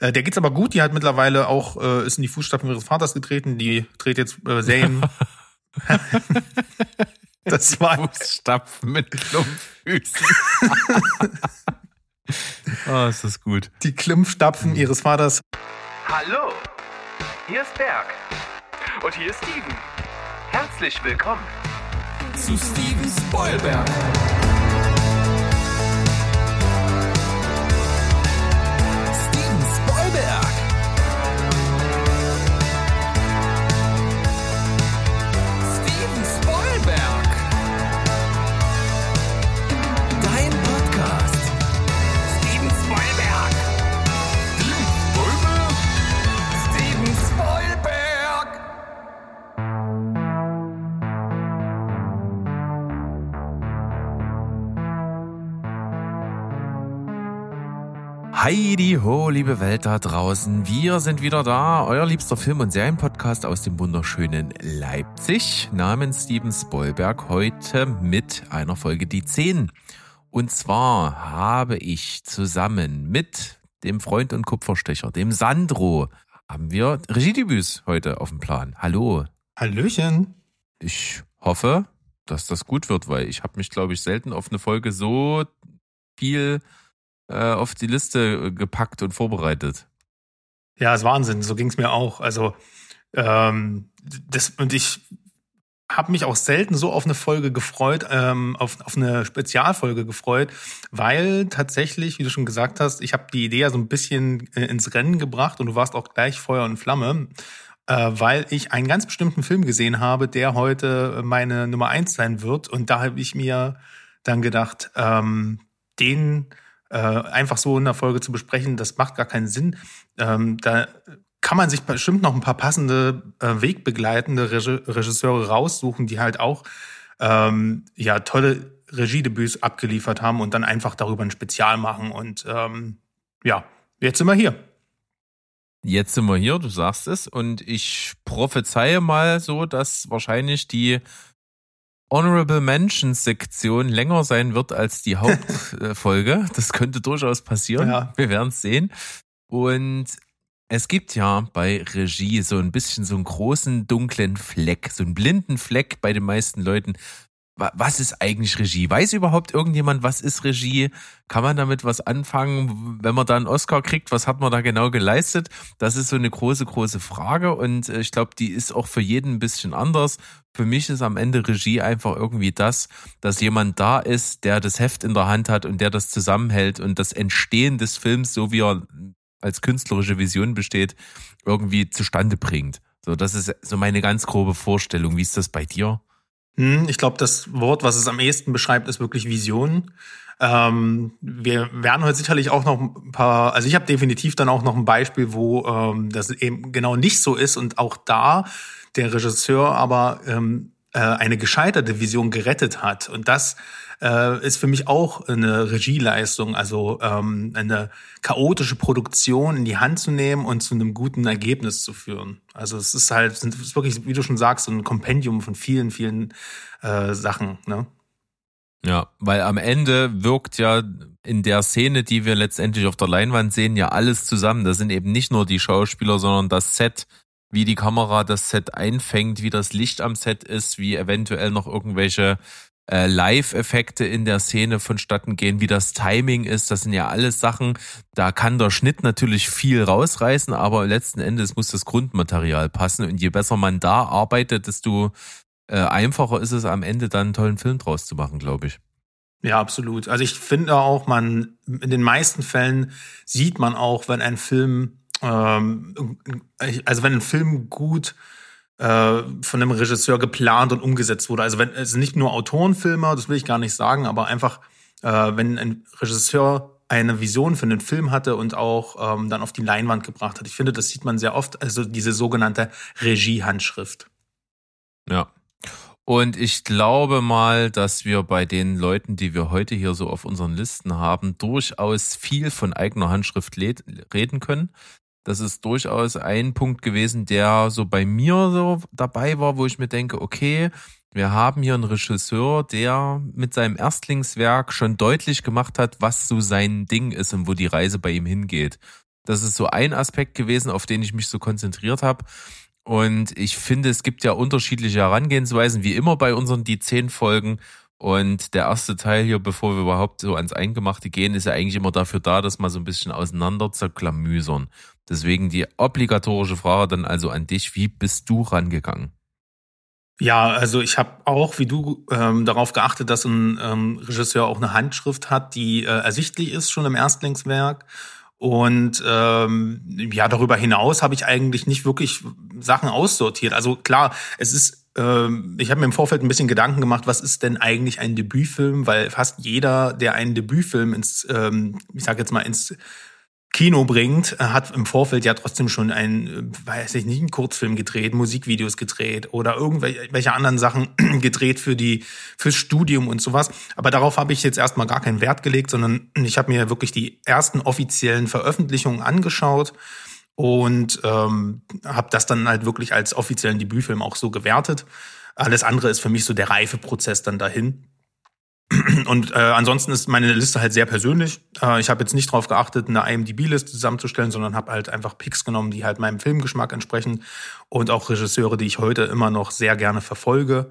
Äh, der geht's aber gut. Die hat mittlerweile auch, äh, ist in die Fußstapfen ihres Vaters getreten. Die dreht jetzt äh, Serien. das war Fußstapfen mit Klumpfüßen. oh, ist das gut. Die Klimpfstapfen ihres Vaters. Hallo, hier ist Berg. Und hier ist Steven. Herzlich willkommen zu Steven Spoilberg. Heidi ho, liebe Welt da draußen. Wir sind wieder da, euer liebster Film- und Serienpodcast aus dem wunderschönen Leipzig namens Steven Spoilberg. Heute mit einer Folge Die 10. Und zwar habe ich zusammen mit dem Freund und Kupferstecher, dem Sandro, haben wir Regiedebüts heute auf dem Plan. Hallo. Hallöchen. Ich hoffe, dass das gut wird, weil ich habe mich, glaube ich, selten auf eine Folge so viel äh, auf die Liste äh, gepackt und vorbereitet. Ja, ist Wahnsinn. So ging es mir auch. Also ähm, das und ich habe mich auch selten so auf eine Folge gefreut, ähm, auf, auf eine Spezialfolge gefreut, weil tatsächlich, wie du schon gesagt hast, ich habe die Idee ja so ein bisschen äh, ins Rennen gebracht und du warst auch gleich Feuer und Flamme, äh, weil ich einen ganz bestimmten Film gesehen habe, der heute meine Nummer eins sein wird. Und da habe ich mir dann gedacht, ähm, den äh, einfach so in der Folge zu besprechen, das macht gar keinen Sinn. Ähm, da kann man sich bestimmt noch ein paar passende äh, wegbegleitende Regisseure raussuchen, die halt auch ähm, ja tolle Regiedebüts abgeliefert haben und dann einfach darüber ein Spezial machen. Und ähm, ja, jetzt sind wir hier. Jetzt sind wir hier, du sagst es, und ich prophezeie mal so, dass wahrscheinlich die Honorable Mentions Sektion länger sein wird als die Hauptfolge. das könnte durchaus passieren. Ja. Wir werden es sehen. Und es gibt ja bei Regie so ein bisschen so einen großen dunklen Fleck, so einen blinden Fleck bei den meisten Leuten, was ist eigentlich Regie? Weiß überhaupt irgendjemand, was ist Regie? Kann man damit was anfangen? Wenn man da einen Oscar kriegt, was hat man da genau geleistet? Das ist so eine große, große Frage und äh, ich glaube, die ist auch für jeden ein bisschen anders. Für mich ist am Ende Regie einfach irgendwie das, dass jemand da ist, der das Heft in der Hand hat und der das zusammenhält und das Entstehen des Films, so wie er als künstlerische Vision besteht, irgendwie zustande bringt. So, das ist so meine ganz grobe Vorstellung. Wie ist das bei dir? Hm, ich glaube, das Wort, was es am ehesten beschreibt, ist wirklich Vision. Ähm, wir werden heute sicherlich auch noch ein paar, also ich habe definitiv dann auch noch ein Beispiel, wo ähm, das eben genau nicht so ist und auch da der Regisseur aber ähm, äh, eine gescheiterte Vision gerettet hat. Und das äh, ist für mich auch eine Regieleistung, also ähm, eine chaotische Produktion in die Hand zu nehmen und zu einem guten Ergebnis zu führen. Also es ist halt, es ist wirklich, wie du schon sagst, so ein Kompendium von vielen, vielen äh, Sachen. Ne? Ja, weil am Ende wirkt ja in der Szene, die wir letztendlich auf der Leinwand sehen, ja alles zusammen. Das sind eben nicht nur die Schauspieler, sondern das Set, wie die Kamera das Set einfängt, wie das Licht am Set ist, wie eventuell noch irgendwelche äh, Live-Effekte in der Szene vonstatten gehen, wie das Timing ist. Das sind ja alles Sachen, da kann der Schnitt natürlich viel rausreißen, aber letzten Endes muss das Grundmaterial passen. Und je besser man da arbeitet, desto äh, einfacher ist es am Ende dann einen tollen Film draus zu machen, glaube ich. Ja, absolut. Also ich finde auch, man in den meisten Fällen sieht man auch, wenn ein Film, ähm, also wenn ein Film gut äh, von einem Regisseur geplant und umgesetzt wurde. Also wenn es nicht nur Autorenfilmer, das will ich gar nicht sagen, aber einfach, äh, wenn ein Regisseur eine Vision für einen Film hatte und auch ähm, dann auf die Leinwand gebracht hat. Ich finde, das sieht man sehr oft, also diese sogenannte Regiehandschrift. Ja. Und ich glaube mal, dass wir bei den Leuten, die wir heute hier so auf unseren Listen haben, durchaus viel von eigener Handschrift reden können. Das ist durchaus ein Punkt gewesen, der so bei mir so dabei war, wo ich mir denke, okay, wir haben hier einen Regisseur, der mit seinem Erstlingswerk schon deutlich gemacht hat, was so sein Ding ist und wo die Reise bei ihm hingeht. Das ist so ein Aspekt gewesen, auf den ich mich so konzentriert habe. Und ich finde, es gibt ja unterschiedliche Herangehensweisen, wie immer bei unseren die zehn Folgen. Und der erste Teil hier, bevor wir überhaupt so ans Eingemachte gehen, ist ja eigentlich immer dafür da, dass man so ein bisschen auseinander zerklamüsern. Deswegen die obligatorische Frage dann also an dich, wie bist du rangegangen? Ja, also ich habe auch, wie du, ähm, darauf geachtet, dass ein ähm, Regisseur auch eine Handschrift hat, die äh, ersichtlich ist schon im Erstlingswerk. Und ähm, ja, darüber hinaus habe ich eigentlich nicht wirklich Sachen aussortiert. Also klar, es ist, ähm, ich habe mir im Vorfeld ein bisschen Gedanken gemacht, was ist denn eigentlich ein Debütfilm? Weil fast jeder, der einen Debütfilm ins, ähm, ich sage jetzt mal ins Kino bringt, äh, hat im Vorfeld ja trotzdem schon ein, äh, weiß ich nicht, einen Kurzfilm gedreht, Musikvideos gedreht oder irgendwelche anderen Sachen gedreht für die fürs Studium und sowas. Aber darauf habe ich jetzt erstmal gar keinen Wert gelegt, sondern ich habe mir wirklich die ersten offiziellen Veröffentlichungen angeschaut und ähm, habe das dann halt wirklich als offiziellen Debütfilm auch so gewertet. Alles andere ist für mich so der Reifeprozess dann dahin. Und äh, ansonsten ist meine Liste halt sehr persönlich. Äh, ich habe jetzt nicht darauf geachtet, eine IMDb-Liste zusammenzustellen, sondern habe halt einfach Picks genommen, die halt meinem Filmgeschmack entsprechen und auch Regisseure, die ich heute immer noch sehr gerne verfolge.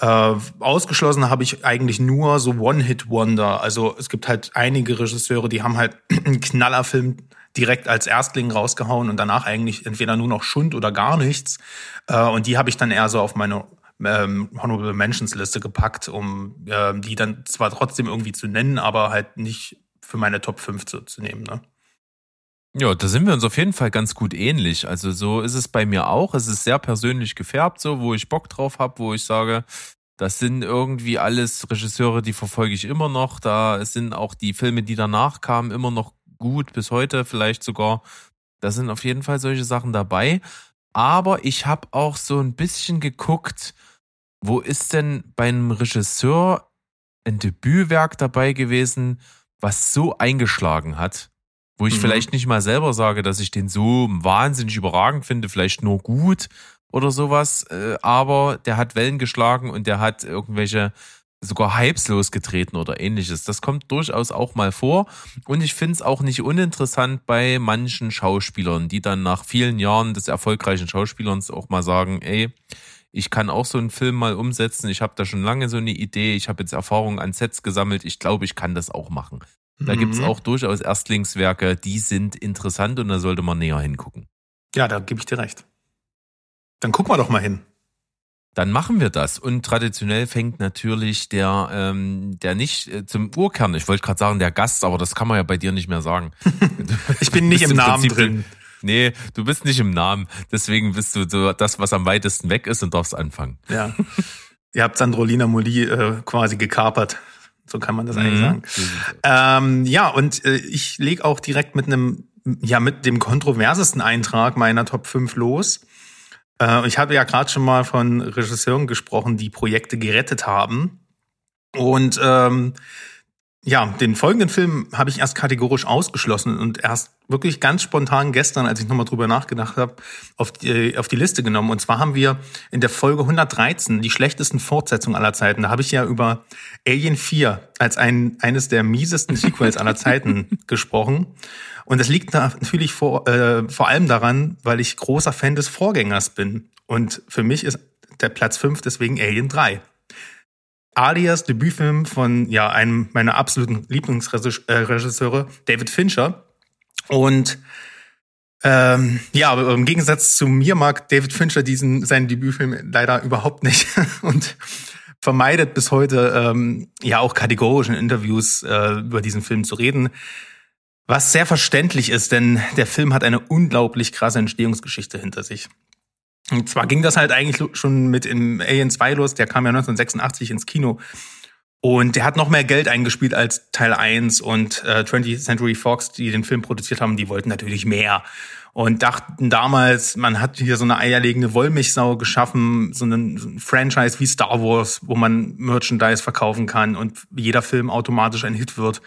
Äh, ausgeschlossen habe ich eigentlich nur so One-Hit-Wonder. Also es gibt halt einige Regisseure, die haben halt einen Knallerfilm direkt als Erstling rausgehauen und danach eigentlich entweder nur noch Schund oder gar nichts. Äh, und die habe ich dann eher so auf meine ähm, Honorable Mentions Liste gepackt, um ähm, die dann zwar trotzdem irgendwie zu nennen, aber halt nicht für meine Top 5 zu, zu nehmen. Ne? Ja, da sind wir uns auf jeden Fall ganz gut ähnlich. Also so ist es bei mir auch. Es ist sehr persönlich gefärbt, so wo ich Bock drauf habe, wo ich sage, das sind irgendwie alles Regisseure, die verfolge ich immer noch. Da sind auch die Filme, die danach kamen, immer noch gut bis heute, vielleicht sogar. Da sind auf jeden Fall solche Sachen dabei. Aber ich habe auch so ein bisschen geguckt, wo ist denn bei einem Regisseur ein Debütwerk dabei gewesen, was so eingeschlagen hat? Wo ich mhm. vielleicht nicht mal selber sage, dass ich den so wahnsinnig überragend finde, vielleicht nur gut oder sowas, äh, aber der hat Wellen geschlagen und der hat irgendwelche sogar Hypes losgetreten oder ähnliches. Das kommt durchaus auch mal vor. Und ich finde es auch nicht uninteressant bei manchen Schauspielern, die dann nach vielen Jahren des erfolgreichen Schauspielers auch mal sagen, ey, ich kann auch so einen Film mal umsetzen. Ich habe da schon lange so eine Idee. Ich habe jetzt Erfahrungen an Sets gesammelt. Ich glaube, ich kann das auch machen. Da mhm. gibt's auch durchaus Erstlingswerke, die sind interessant und da sollte man näher hingucken. Ja, da gebe ich dir recht. Dann gucken wir doch mal hin. Dann machen wir das. Und traditionell fängt natürlich der, ähm, der nicht äh, zum Urkern, ich wollte gerade sagen, der Gast, aber das kann man ja bei dir nicht mehr sagen. ich bin nicht im Namen Prinzip drin. Nee, du bist nicht im Namen. Deswegen bist du so das, was am weitesten weg ist und darfst anfangen. Ja. Ihr habt Sandrolina Molli äh, quasi gekapert. So kann man das eigentlich mhm. sagen. Ähm, ja, und äh, ich lege auch direkt mit einem, ja, mit dem kontroversesten Eintrag meiner Top 5 los. Äh, ich habe ja gerade schon mal von Regisseuren gesprochen, die Projekte gerettet haben. Und ähm, ja, den folgenden Film habe ich erst kategorisch ausgeschlossen und erst wirklich ganz spontan gestern, als ich nochmal drüber nachgedacht habe, auf die, auf die Liste genommen. Und zwar haben wir in der Folge 113 die schlechtesten Fortsetzungen aller Zeiten. Da habe ich ja über Alien 4 als ein, eines der miesesten Sequels aller Zeiten gesprochen. Und das liegt natürlich vor, äh, vor allem daran, weil ich großer Fan des Vorgängers bin. Und für mich ist der Platz 5 deswegen Alien 3. Alias Debütfilm von ja einem meiner absoluten Lieblingsregisseure, David Fincher. Und ähm, ja, aber im Gegensatz zu mir mag David Fincher diesen seinen Debütfilm leider überhaupt nicht und vermeidet bis heute ähm, ja auch kategorisch in Interviews äh, über diesen Film zu reden. Was sehr verständlich ist, denn der Film hat eine unglaublich krasse Entstehungsgeschichte hinter sich. Und zwar ging das halt eigentlich schon mit im Alien 2 los, der kam ja 1986 ins Kino. Und der hat noch mehr Geld eingespielt als Teil 1 und äh, 20th Century Fox, die den Film produziert haben, die wollten natürlich mehr. Und dachten damals, man hat hier so eine eierlegende Wollmilchsau geschaffen, so ein Franchise wie Star Wars, wo man Merchandise verkaufen kann und jeder Film automatisch ein Hit wird.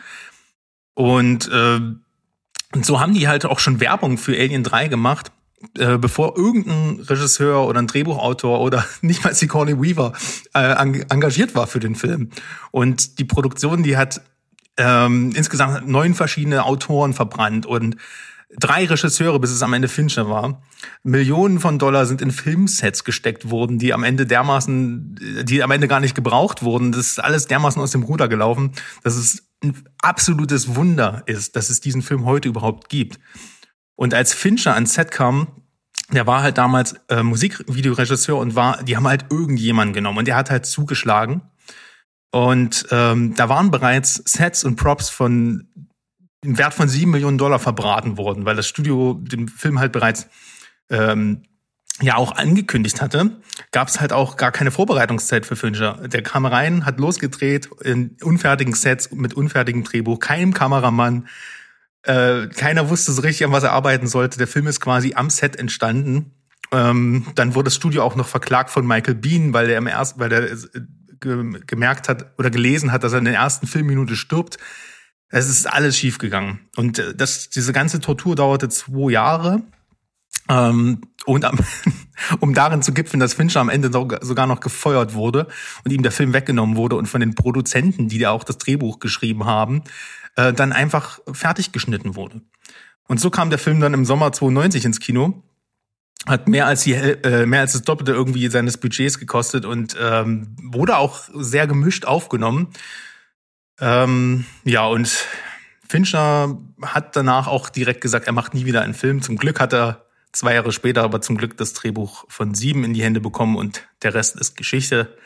Und, äh, und so haben die halt auch schon Werbung für Alien 3 gemacht äh, bevor irgendein Regisseur oder ein Drehbuchautor oder nicht mal Sigourney Weaver äh, engagiert war für den Film. Und die Produktion, die hat ähm, insgesamt neun verschiedene Autoren verbrannt und drei Regisseure, bis es am Ende Fincher war. Millionen von Dollar sind in Filmsets gesteckt worden, die am Ende dermaßen, die am Ende gar nicht gebraucht wurden. Das ist alles dermaßen aus dem Ruder gelaufen, dass es ein absolutes Wunder ist, dass es diesen Film heute überhaupt gibt. Und als Fincher ans Set kam, der war halt damals äh, Musikvideoregisseur und war, die haben halt irgendjemanden genommen und der hat halt zugeschlagen. Und ähm, da waren bereits Sets und Props von im Wert von sieben Millionen Dollar verbraten worden, weil das Studio den Film halt bereits ähm, ja auch angekündigt hatte, gab es halt auch gar keine Vorbereitungszeit für Fincher. Der kam rein, hat losgedreht in unfertigen Sets mit unfertigem Drehbuch, keinem Kameramann, äh, keiner wusste so richtig, an was er arbeiten sollte. Der Film ist quasi am Set entstanden. Ähm, dann wurde das Studio auch noch verklagt von Michael Bean, weil der im ersten, weil der äh, gemerkt hat oder gelesen hat, dass er in der ersten Filmminute stirbt. Es ist alles schiefgegangen. Und äh, das, diese ganze Tortur dauerte zwei Jahre. Ähm, und am, um darin zu gipfeln, dass Fincher am Ende sogar noch gefeuert wurde und ihm der Film weggenommen wurde und von den Produzenten, die da auch das Drehbuch geschrieben haben, äh, dann einfach fertig geschnitten wurde. Und so kam der Film dann im Sommer 92 ins Kino hat mehr als die äh, mehr als das Doppelte irgendwie seines Budgets gekostet und ähm, wurde auch sehr gemischt aufgenommen. Ähm, ja und Fincher hat danach auch direkt gesagt, er macht nie wieder einen Film. Zum Glück hat er zwei Jahre später aber zum Glück das Drehbuch von Sieben in die Hände bekommen und der Rest ist Geschichte.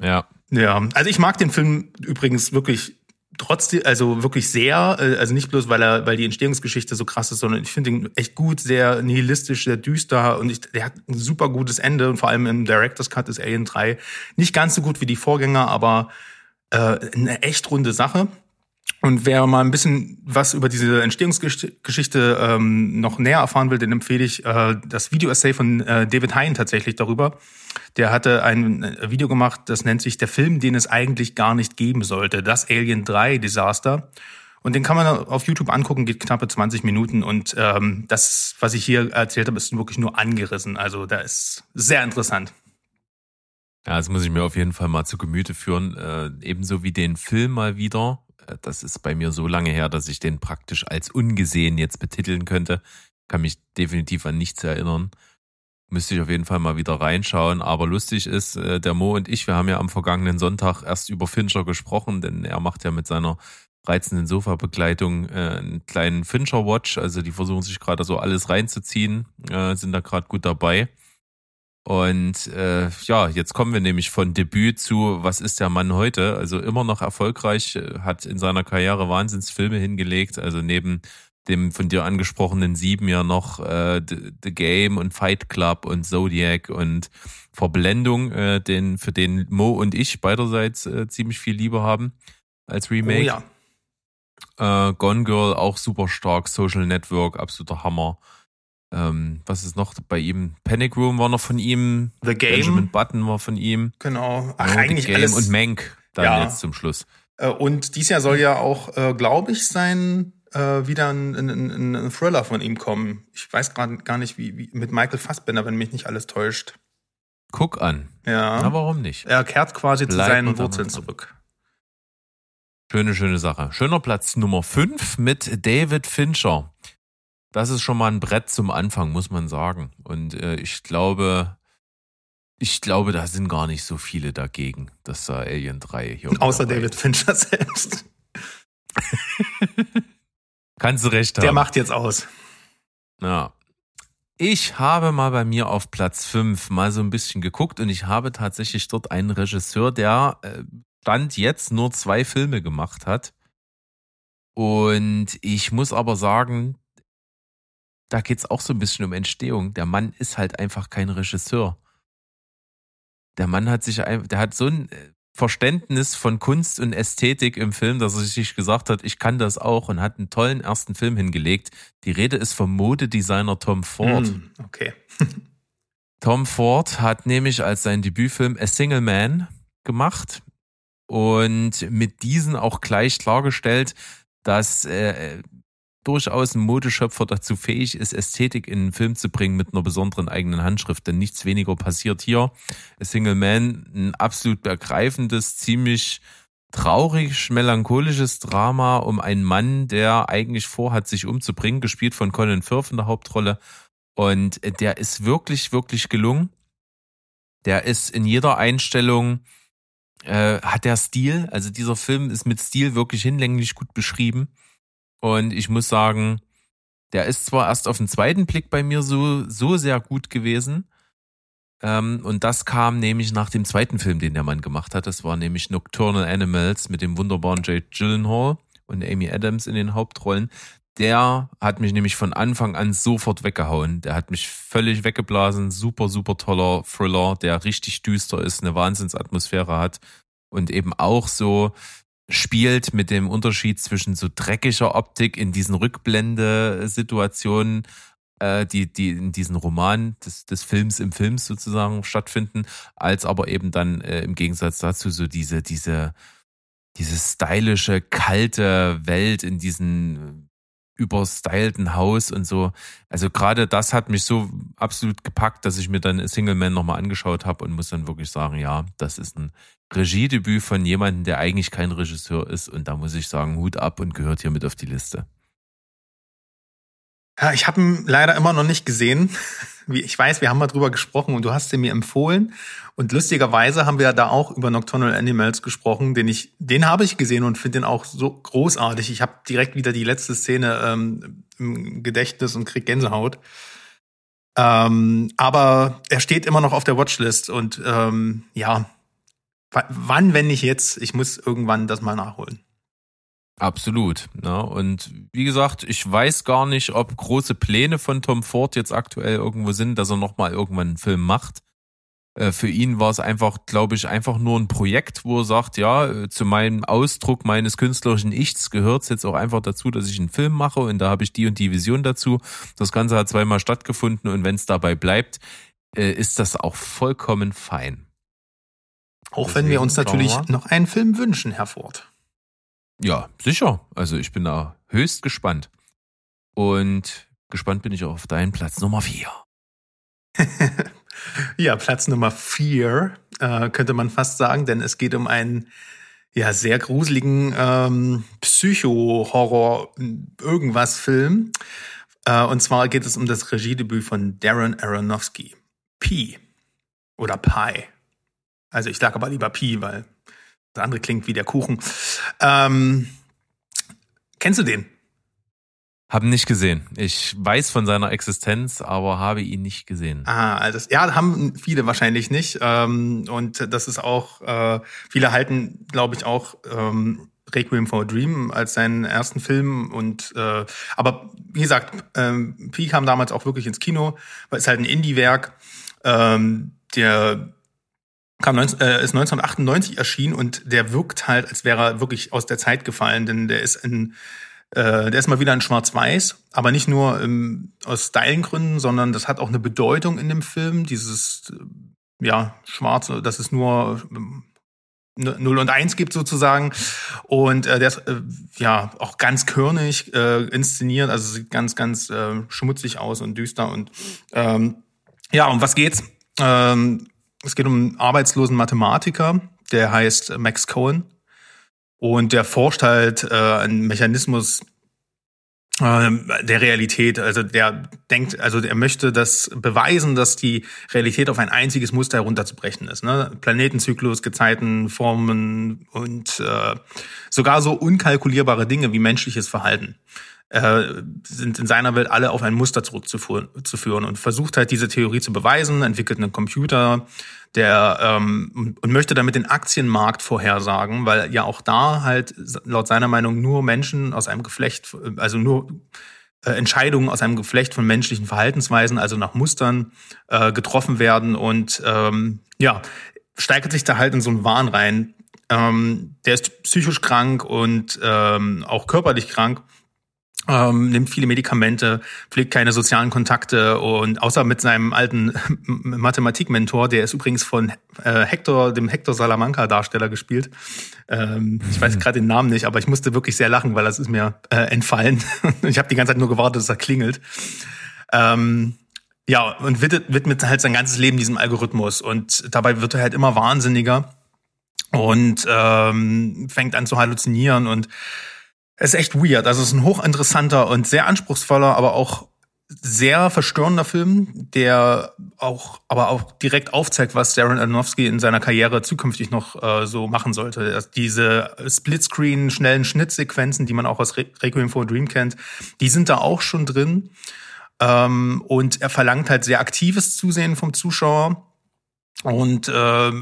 Ja. Ja, also ich mag den Film übrigens wirklich trotzdem, also wirklich sehr, äh, also nicht bloß, weil er, weil die Entstehungsgeschichte so krass ist, sondern ich finde ihn echt gut, sehr nihilistisch, sehr düster und ich, der hat ein super gutes Ende und vor allem im Director's Cut ist Alien 3 nicht ganz so gut wie die Vorgänger, aber äh, eine echt runde Sache. Und wer mal ein bisschen was über diese Entstehungsgeschichte ähm, noch näher erfahren will, den empfehle ich äh, das Video-Essay von äh, David Hein tatsächlich darüber. Der hatte ein äh, Video gemacht, das nennt sich Der Film, den es eigentlich gar nicht geben sollte. Das Alien 3 Desaster. Und den kann man auf YouTube angucken, geht knappe 20 Minuten. Und ähm, das, was ich hier erzählt habe, ist wirklich nur angerissen. Also da ist sehr interessant. Ja, das muss ich mir auf jeden Fall mal zu Gemüte führen. Äh, ebenso wie den Film mal wieder. Äh, das ist bei mir so lange her, dass ich den praktisch als ungesehen jetzt betiteln könnte. Kann mich definitiv an nichts erinnern. Müsste ich auf jeden Fall mal wieder reinschauen. Aber lustig ist, äh, der Mo und ich, wir haben ja am vergangenen Sonntag erst über Fincher gesprochen, denn er macht ja mit seiner reizenden Sofa-Begleitung äh, einen kleinen Fincher-Watch. Also die versuchen sich gerade so alles reinzuziehen, sind da gerade gut dabei. Und äh, ja, jetzt kommen wir nämlich von Debüt zu Was ist der Mann heute? Also immer noch erfolgreich, äh, hat in seiner Karriere Wahnsinnsfilme hingelegt. Also neben dem von dir angesprochenen Sieben ja noch äh, The, Game und Fight Club und Zodiac und Verblendung, äh, den für den Mo und ich beiderseits äh, ziemlich viel Liebe haben als Remake. Oh ja. Äh, Gone Girl auch super stark, Social Network, absoluter Hammer. Ähm, was ist noch bei ihm? Panic Room war noch von ihm. The Game. Benjamin Button war von ihm. Genau. Ach, oh, eigentlich The Game alles. und Mank dann ja. jetzt zum Schluss. Äh, und dies Jahr soll ja auch, äh, glaube ich, sein äh, wieder ein, ein, ein, Thriller von ihm kommen. Ich weiß gerade gar nicht, wie, wie mit Michael Fassbender, wenn mich nicht alles täuscht. Guck an. Ja. Na, warum nicht? Er kehrt quasi Bleib zu seinen Wurzeln zurück. Schöne, schöne Sache. Schöner Platz Nummer 5 mit David Fincher das ist schon mal ein Brett zum Anfang, muss man sagen. Und äh, ich glaube, ich glaube, da sind gar nicht so viele dagegen, dass da Alien 3 hier. Außer David Fincher selbst. Kannst du recht haben. Der macht jetzt aus. Ja. Ich habe mal bei mir auf Platz 5 mal so ein bisschen geguckt und ich habe tatsächlich dort einen Regisseur, der äh, Stand jetzt nur zwei Filme gemacht hat. Und ich muss aber sagen, da geht's auch so ein bisschen um Entstehung. Der Mann ist halt einfach kein Regisseur. Der Mann hat sich, der hat so ein äh, Verständnis von Kunst und Ästhetik im Film, dass er sich gesagt hat, ich kann das auch und hat einen tollen ersten Film hingelegt. Die Rede ist vom Modedesigner Tom Ford. Mm, okay. Tom Ford hat nämlich als sein Debütfilm A Single Man gemacht und mit diesen auch gleich klargestellt, dass äh, durchaus ein Modeschöpfer dazu fähig ist, Ästhetik in einen Film zu bringen mit einer besonderen eigenen Handschrift. Denn nichts weniger passiert hier. A Single Man, ein absolut ergreifendes, ziemlich traurig melancholisches Drama um einen Mann, der eigentlich vorhat, sich umzubringen, gespielt von Colin Firth in der Hauptrolle. Und der ist wirklich, wirklich gelungen. Der ist in jeder Einstellung, äh, hat der Stil. Also dieser Film ist mit Stil wirklich hinlänglich gut beschrieben. Und ich muss sagen, der ist zwar erst auf den zweiten Blick bei mir so, so sehr gut gewesen. Ähm, und das kam nämlich nach dem zweiten Film, den der Mann gemacht hat. Das war nämlich Nocturnal Animals mit dem wunderbaren Jade Gyllenhaal und Amy Adams in den Hauptrollen. Der hat mich nämlich von Anfang an sofort weggehauen. Der hat mich völlig weggeblasen. Super, super toller Thriller, der richtig düster ist, eine Wahnsinnsatmosphäre hat und eben auch so spielt mit dem Unterschied zwischen so dreckiger Optik in diesen Rückblende-Situationen, äh, die, die in diesen Roman des, des Films im Film sozusagen stattfinden, als aber eben dann äh, im Gegensatz dazu so diese, diese, diese stylische, kalte Welt in diesen überstylten Haus und so. Also gerade das hat mich so absolut gepackt, dass ich mir dann Single Man nochmal angeschaut habe und muss dann wirklich sagen, ja, das ist ein Regiedebüt von jemandem, der eigentlich kein Regisseur ist. Und da muss ich sagen, Hut ab und gehört hier mit auf die Liste. Ja, ich habe ihn leider immer noch nicht gesehen. Ich weiß, wir haben mal drüber gesprochen und du hast ihn mir empfohlen. Und lustigerweise haben wir ja da auch über Nocturnal Animals gesprochen, den ich, den habe ich gesehen und finde den auch so großartig. Ich habe direkt wieder die letzte Szene ähm, im Gedächtnis und krieg Gänsehaut. Ähm, aber er steht immer noch auf der Watchlist und ähm, ja, wann, wenn nicht jetzt? Ich muss irgendwann das mal nachholen. Absolut. Ja, ne? und wie gesagt, ich weiß gar nicht, ob große Pläne von Tom Ford jetzt aktuell irgendwo sind, dass er nochmal irgendwann einen Film macht. Äh, für ihn war es einfach, glaube ich, einfach nur ein Projekt, wo er sagt, ja, äh, zu meinem Ausdruck meines künstlerischen Ichs gehört es jetzt auch einfach dazu, dass ich einen Film mache und da habe ich die und die Vision dazu. Das Ganze hat zweimal stattgefunden und wenn es dabei bleibt, äh, ist das auch vollkommen fein. Auch Deswegen wenn wir uns natürlich noch einen Film wünschen, Herr Ford. Ja, sicher. Also ich bin da höchst gespannt. Und gespannt bin ich auch auf deinen Platz Nummer vier. ja, Platz Nummer vier äh, könnte man fast sagen, denn es geht um einen ja sehr gruseligen ähm, Psycho-Horror irgendwas Film. Äh, und zwar geht es um das Regiedebüt von Darren Aronofsky. Pi oder Pi. Also ich sage aber lieber Pi, weil das andere klingt wie der Kuchen. Ähm, kennst du den? Haben nicht gesehen. Ich weiß von seiner Existenz, aber habe ihn nicht gesehen. Ah, also ja, haben viele wahrscheinlich nicht. Ähm, und das ist auch, äh, viele halten, glaube ich, auch ähm, Requiem for a Dream als seinen ersten Film. Und äh, aber wie gesagt, ähm, Pi kam damals auch wirklich ins Kino, weil es halt ein Indie-Werk. Ähm, der kam 19, äh, ist 1998 erschienen und der wirkt halt, als wäre er wirklich aus der Zeit gefallen, denn der ist in äh, der ist mal wieder in Schwarz-Weiß, aber nicht nur ähm, aus Stylengründen, sondern das hat auch eine Bedeutung in dem Film. Dieses äh, ja Schwarz, dass es nur ähm, 0 und 1 gibt sozusagen. Und äh, der ist äh, ja auch ganz körnig äh, inszeniert, also sieht ganz, ganz äh, schmutzig aus und düster. Und ähm, ja, um was geht's? Ähm, es geht um einen arbeitslosen Mathematiker, der heißt Max Cohen. Und der forscht halt äh, einen Mechanismus äh, der Realität. Also der denkt, also er möchte das beweisen, dass die Realität auf ein einziges Muster herunterzubrechen ist. Ne? Planetenzyklus, Gezeiten, Formen und äh, sogar so unkalkulierbare Dinge wie menschliches Verhalten äh, sind in seiner Welt alle auf ein Muster zurückzuführen und versucht halt diese Theorie zu beweisen, entwickelt einen Computer, der ähm, und möchte damit den Aktienmarkt vorhersagen, weil ja auch da halt laut seiner Meinung nur Menschen aus einem Geflecht, also nur äh, Entscheidungen aus einem Geflecht von menschlichen Verhaltensweisen, also nach Mustern äh, getroffen werden und ähm, ja steigert sich da halt in so einen Wahn rein. Ähm, der ist psychisch krank und ähm, auch körperlich krank ähm, nimmt viele Medikamente, pflegt keine sozialen Kontakte und außer mit seinem alten Mathematikmentor, der ist übrigens von äh, Hector, dem Hector Salamanca Darsteller gespielt. Ähm, ich weiß mhm. gerade den Namen nicht, aber ich musste wirklich sehr lachen, weil das ist mir äh, entfallen. ich habe die ganze Zeit nur gewartet, dass er klingelt. Ähm, ja, und widmet, widmet halt sein ganzes Leben diesem Algorithmus und dabei wird er halt immer wahnsinniger und ähm, fängt an zu halluzinieren und es ist echt weird. Also es ist ein hochinteressanter und sehr anspruchsvoller, aber auch sehr verstörender Film, der auch, aber auch direkt aufzeigt, was Darren Aronofsky in seiner Karriere zukünftig noch äh, so machen sollte. Diese Splitscreen, schnellen Schnittsequenzen, die man auch aus Re Requiem for a Dream kennt, die sind da auch schon drin. Ähm, und er verlangt halt sehr aktives Zusehen vom Zuschauer und äh,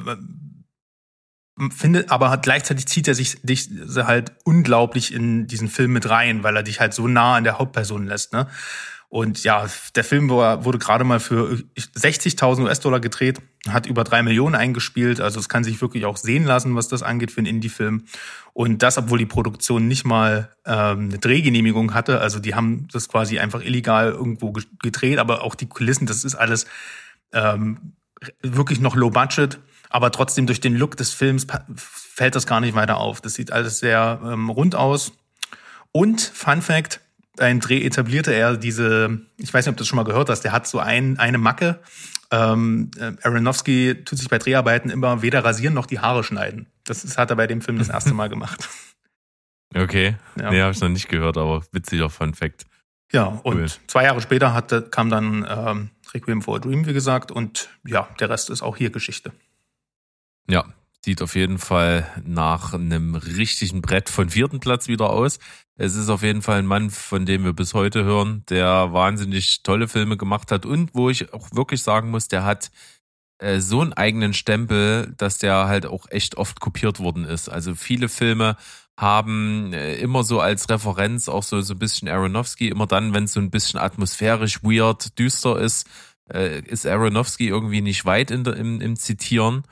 findet, aber hat, gleichzeitig zieht er sich dich halt unglaublich in diesen Film mit rein, weil er dich halt so nah an der Hauptperson lässt. Ne? Und ja, der Film wurde gerade mal für 60.000 US-Dollar gedreht, hat über drei Millionen eingespielt. Also es kann sich wirklich auch sehen lassen, was das angeht für einen Indie-Film. Und das, obwohl die Produktion nicht mal ähm, eine Drehgenehmigung hatte. Also die haben das quasi einfach illegal irgendwo gedreht, aber auch die Kulissen, das ist alles ähm, wirklich noch low budget. Aber trotzdem durch den Look des Films fällt das gar nicht weiter auf. Das sieht alles sehr ähm, rund aus. Und Fun Fact, ein Dreh etablierte er diese, ich weiß nicht, ob du das schon mal gehört hast, der hat so ein, eine Macke. Ähm, äh, Aronofsky tut sich bei Dreharbeiten immer weder rasieren noch die Haare schneiden. Das ist, hat er bei dem Film das erste Mal gemacht. Okay. Ja. Nee, habe ich noch nicht gehört, aber witziger Fun Fact. Ja, und cool. zwei Jahre später hatte, kam dann ähm, Requiem for a Dream, wie gesagt, und ja, der Rest ist auch hier Geschichte. Ja, sieht auf jeden Fall nach einem richtigen Brett von vierten Platz wieder aus. Es ist auf jeden Fall ein Mann, von dem wir bis heute hören, der wahnsinnig tolle Filme gemacht hat und wo ich auch wirklich sagen muss, der hat äh, so einen eigenen Stempel, dass der halt auch echt oft kopiert worden ist. Also viele Filme haben äh, immer so als Referenz auch so, so ein bisschen Aronofsky, immer dann, wenn es so ein bisschen atmosphärisch, weird, düster ist, äh, ist Aronofsky irgendwie nicht weit in der, im, im Zitieren.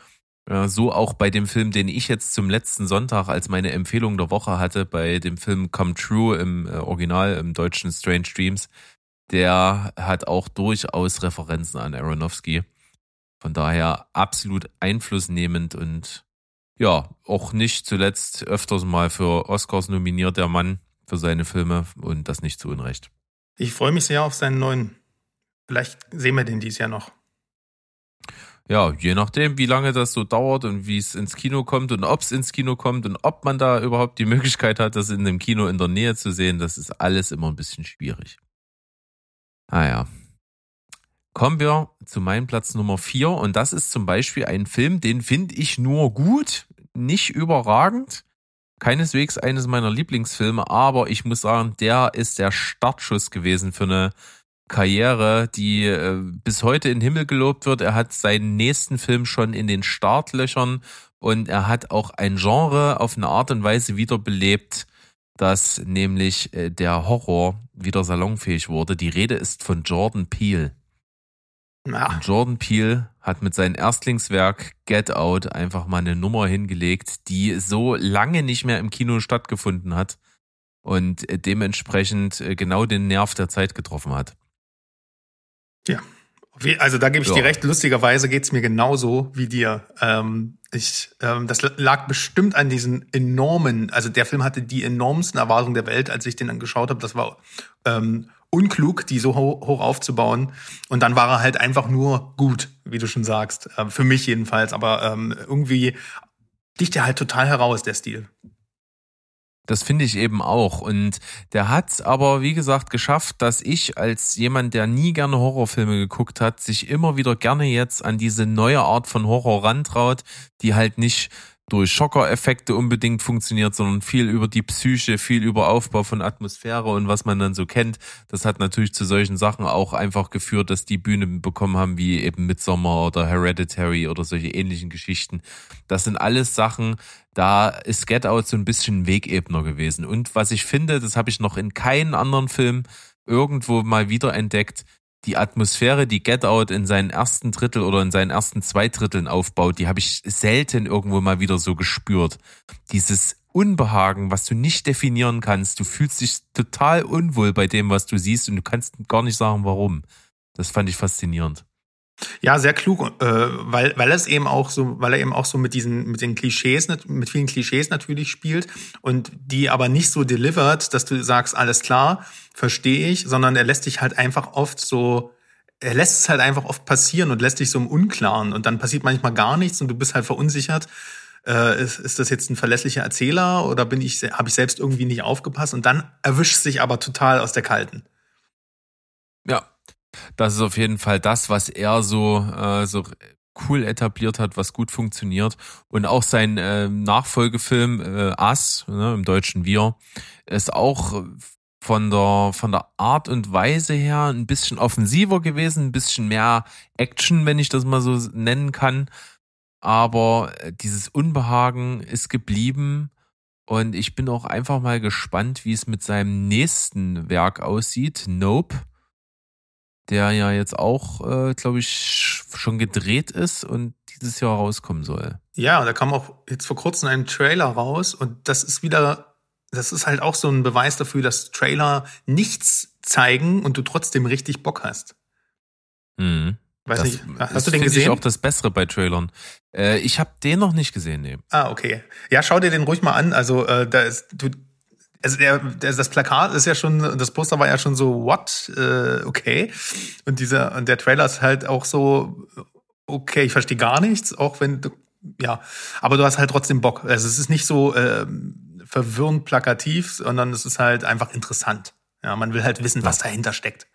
So auch bei dem Film, den ich jetzt zum letzten Sonntag als meine Empfehlung der Woche hatte, bei dem Film Come True im äh, Original, im deutschen Strange Dreams. Der hat auch durchaus Referenzen an Aronofsky. Von daher absolut einflussnehmend und ja, auch nicht zuletzt öfters mal für Oscars nominiert, der Mann für seine Filme und das nicht zu Unrecht. Ich freue mich sehr auf seinen neuen. Vielleicht sehen wir den dieses Jahr noch. Ja, je nachdem, wie lange das so dauert und wie es ins Kino kommt und ob es ins Kino kommt und ob man da überhaupt die Möglichkeit hat, das in einem Kino in der Nähe zu sehen, das ist alles immer ein bisschen schwierig. Naja. Ah Kommen wir zu meinem Platz Nummer vier und das ist zum Beispiel ein Film, den finde ich nur gut, nicht überragend. Keineswegs eines meiner Lieblingsfilme, aber ich muss sagen, der ist der Startschuss gewesen für eine Karriere, die äh, bis heute in den Himmel gelobt wird. Er hat seinen nächsten Film schon in den Startlöchern und er hat auch ein Genre auf eine Art und Weise wiederbelebt, dass nämlich äh, der Horror wieder salonfähig wurde. Die Rede ist von Jordan Peele. Ja. Jordan Peele hat mit seinem Erstlingswerk Get Out einfach mal eine Nummer hingelegt, die so lange nicht mehr im Kino stattgefunden hat und äh, dementsprechend genau den Nerv der Zeit getroffen hat. Ja. Also da gebe ich ja. dir recht. Lustigerweise geht's mir genauso wie dir. Ähm, ich, ähm, das lag bestimmt an diesen enormen, also der Film hatte die enormsten Erwartungen der Welt, als ich den dann geschaut habe. Das war ähm, unklug, die so ho hoch aufzubauen. Und dann war er halt einfach nur gut, wie du schon sagst. Äh, für mich jedenfalls. Aber ähm, irgendwie sticht er halt total heraus, der Stil. Das finde ich eben auch. Und der hat aber, wie gesagt, geschafft, dass ich als jemand, der nie gerne Horrorfilme geguckt hat, sich immer wieder gerne jetzt an diese neue Art von Horror rantraut, die halt nicht durch Schockereffekte unbedingt funktioniert, sondern viel über die Psyche, viel über Aufbau von Atmosphäre und was man dann so kennt. Das hat natürlich zu solchen Sachen auch einfach geführt, dass die Bühne bekommen haben, wie eben Midsommar oder Hereditary oder solche ähnlichen Geschichten. Das sind alles Sachen, da ist Get Out so ein bisschen Wegebner gewesen. Und was ich finde, das habe ich noch in keinem anderen Film irgendwo mal wieder entdeckt, die Atmosphäre, die Get Out in seinen ersten Drittel oder in seinen ersten zwei Dritteln aufbaut, die habe ich selten irgendwo mal wieder so gespürt. Dieses Unbehagen, was du nicht definieren kannst. Du fühlst dich total unwohl bei dem, was du siehst und du kannst gar nicht sagen, warum. Das fand ich faszinierend. Ja, sehr klug, äh, weil, weil es eben auch so, weil er eben auch so mit diesen, mit den Klischees, mit vielen Klischees natürlich spielt und die aber nicht so delivered, dass du sagst, alles klar, verstehe ich, sondern er lässt dich halt einfach oft so, er lässt es halt einfach oft passieren und lässt dich so im Unklaren und dann passiert manchmal gar nichts und du bist halt verunsichert. Äh, ist, ist das jetzt ein verlässlicher Erzähler oder bin ich, habe ich selbst irgendwie nicht aufgepasst? Und dann erwischt sich aber total aus der Kalten. Ja, das ist auf jeden Fall das, was er so, äh, so cool etabliert hat, was gut funktioniert. Und auch sein äh, Nachfolgefilm äh, Us, ne, im deutschen Wir, ist auch von der, von der Art und Weise her ein bisschen offensiver gewesen, ein bisschen mehr Action, wenn ich das mal so nennen kann. Aber äh, dieses Unbehagen ist geblieben. Und ich bin auch einfach mal gespannt, wie es mit seinem nächsten Werk aussieht, Nope der ja jetzt auch, äh, glaube ich, schon gedreht ist und dieses Jahr rauskommen soll. Ja, da kam auch jetzt vor kurzem ein Trailer raus und das ist wieder, das ist halt auch so ein Beweis dafür, dass Trailer nichts zeigen und du trotzdem richtig Bock hast. Mhm. Weiß das, nicht, hast das du den gesehen? Ich auch das Bessere bei Trailern. Äh, ich habe den noch nicht gesehen, nee. Ah, okay. Ja, schau dir den ruhig mal an. Also äh, da ist, du, also der, der, das Plakat ist ja schon, das Poster war ja schon so, what? Äh, okay. Und dieser, und der Trailer ist halt auch so, okay, ich verstehe gar nichts, auch wenn du, ja, aber du hast halt trotzdem Bock. Also es ist nicht so äh, verwirrend plakativ, sondern es ist halt einfach interessant. Ja, man will halt wissen, was dahinter steckt.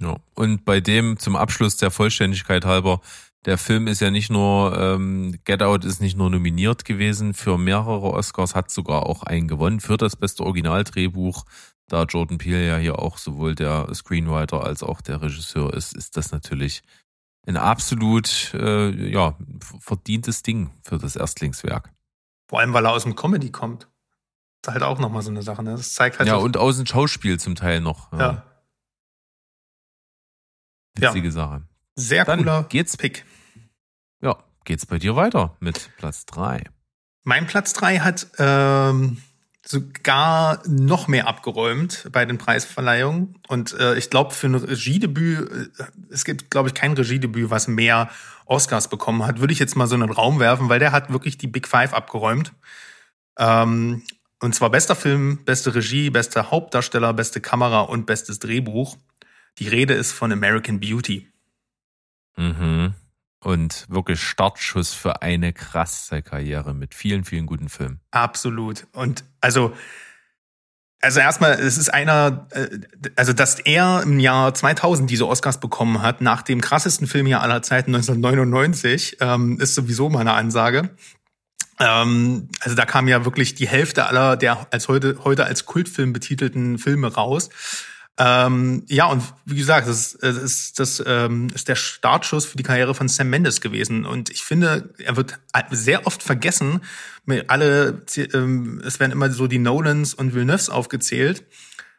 Ja, und bei dem zum Abschluss der Vollständigkeit halber, der Film ist ja nicht nur, ähm, Get Out ist nicht nur nominiert gewesen für mehrere Oscars, hat sogar auch einen gewonnen für das beste Originaldrehbuch. Da Jordan Peele ja hier auch sowohl der Screenwriter als auch der Regisseur ist, ist das natürlich ein absolut äh, ja, verdientes Ding für das Erstlingswerk. Vor allem, weil er aus dem Comedy kommt. Das ist halt auch nochmal so eine Sache. Ne? Das zeigt halt. Ja, und aus dem Schauspiel zum Teil noch. Ja. ja. Witzige ja. Sache. Sehr Dann cooler geht's, Pick. Ja, geht's bei dir weiter mit Platz drei. Mein Platz drei hat ähm, sogar noch mehr abgeräumt bei den Preisverleihungen. Und äh, ich glaube, für ein Regiedebüt, äh, es gibt, glaube ich, kein Regiedebüt, was mehr Oscars bekommen hat, würde ich jetzt mal so in den Raum werfen, weil der hat wirklich die Big Five abgeräumt. Ähm, und zwar bester Film, beste Regie, bester Hauptdarsteller, beste Kamera und bestes Drehbuch. Die Rede ist von American Beauty. Mhm. Und wirklich Startschuss für eine krasse Karriere mit vielen, vielen guten Filmen. Absolut. Und also, also erstmal, es ist einer, äh, also dass er im Jahr 2000 diese Oscars bekommen hat, nach dem krassesten Filmjahr aller Zeiten 1999, ähm, ist sowieso mal eine Ansage. Ähm, also da kam ja wirklich die Hälfte aller der als heute, heute als Kultfilm betitelten Filme raus. Ähm, ja, und wie gesagt, das, ist, das ähm, ist der Startschuss für die Karriere von Sam Mendes gewesen. Und ich finde, er wird sehr oft vergessen. Alle, ähm, es werden immer so die Nolans und Villeneuves aufgezählt.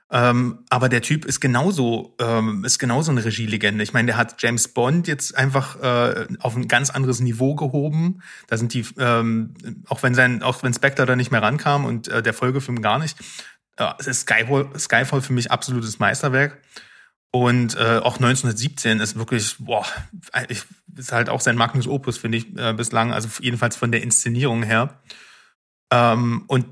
Ähm, aber der Typ ist genauso, ähm, ist genauso eine Regielegende. Ich meine, der hat James Bond jetzt einfach äh, auf ein ganz anderes Niveau gehoben. Da sind die, ähm, auch wenn sein, auch wenn Spectre da nicht mehr rankam und äh, der Folgefilm gar nicht, ja, ist Skyfall, Skyfall für mich absolutes Meisterwerk. Und äh, auch 1917 ist wirklich, boah, ich, ist halt auch sein Magnus Opus, finde ich, äh, bislang, also jedenfalls von der Inszenierung her. Ähm, und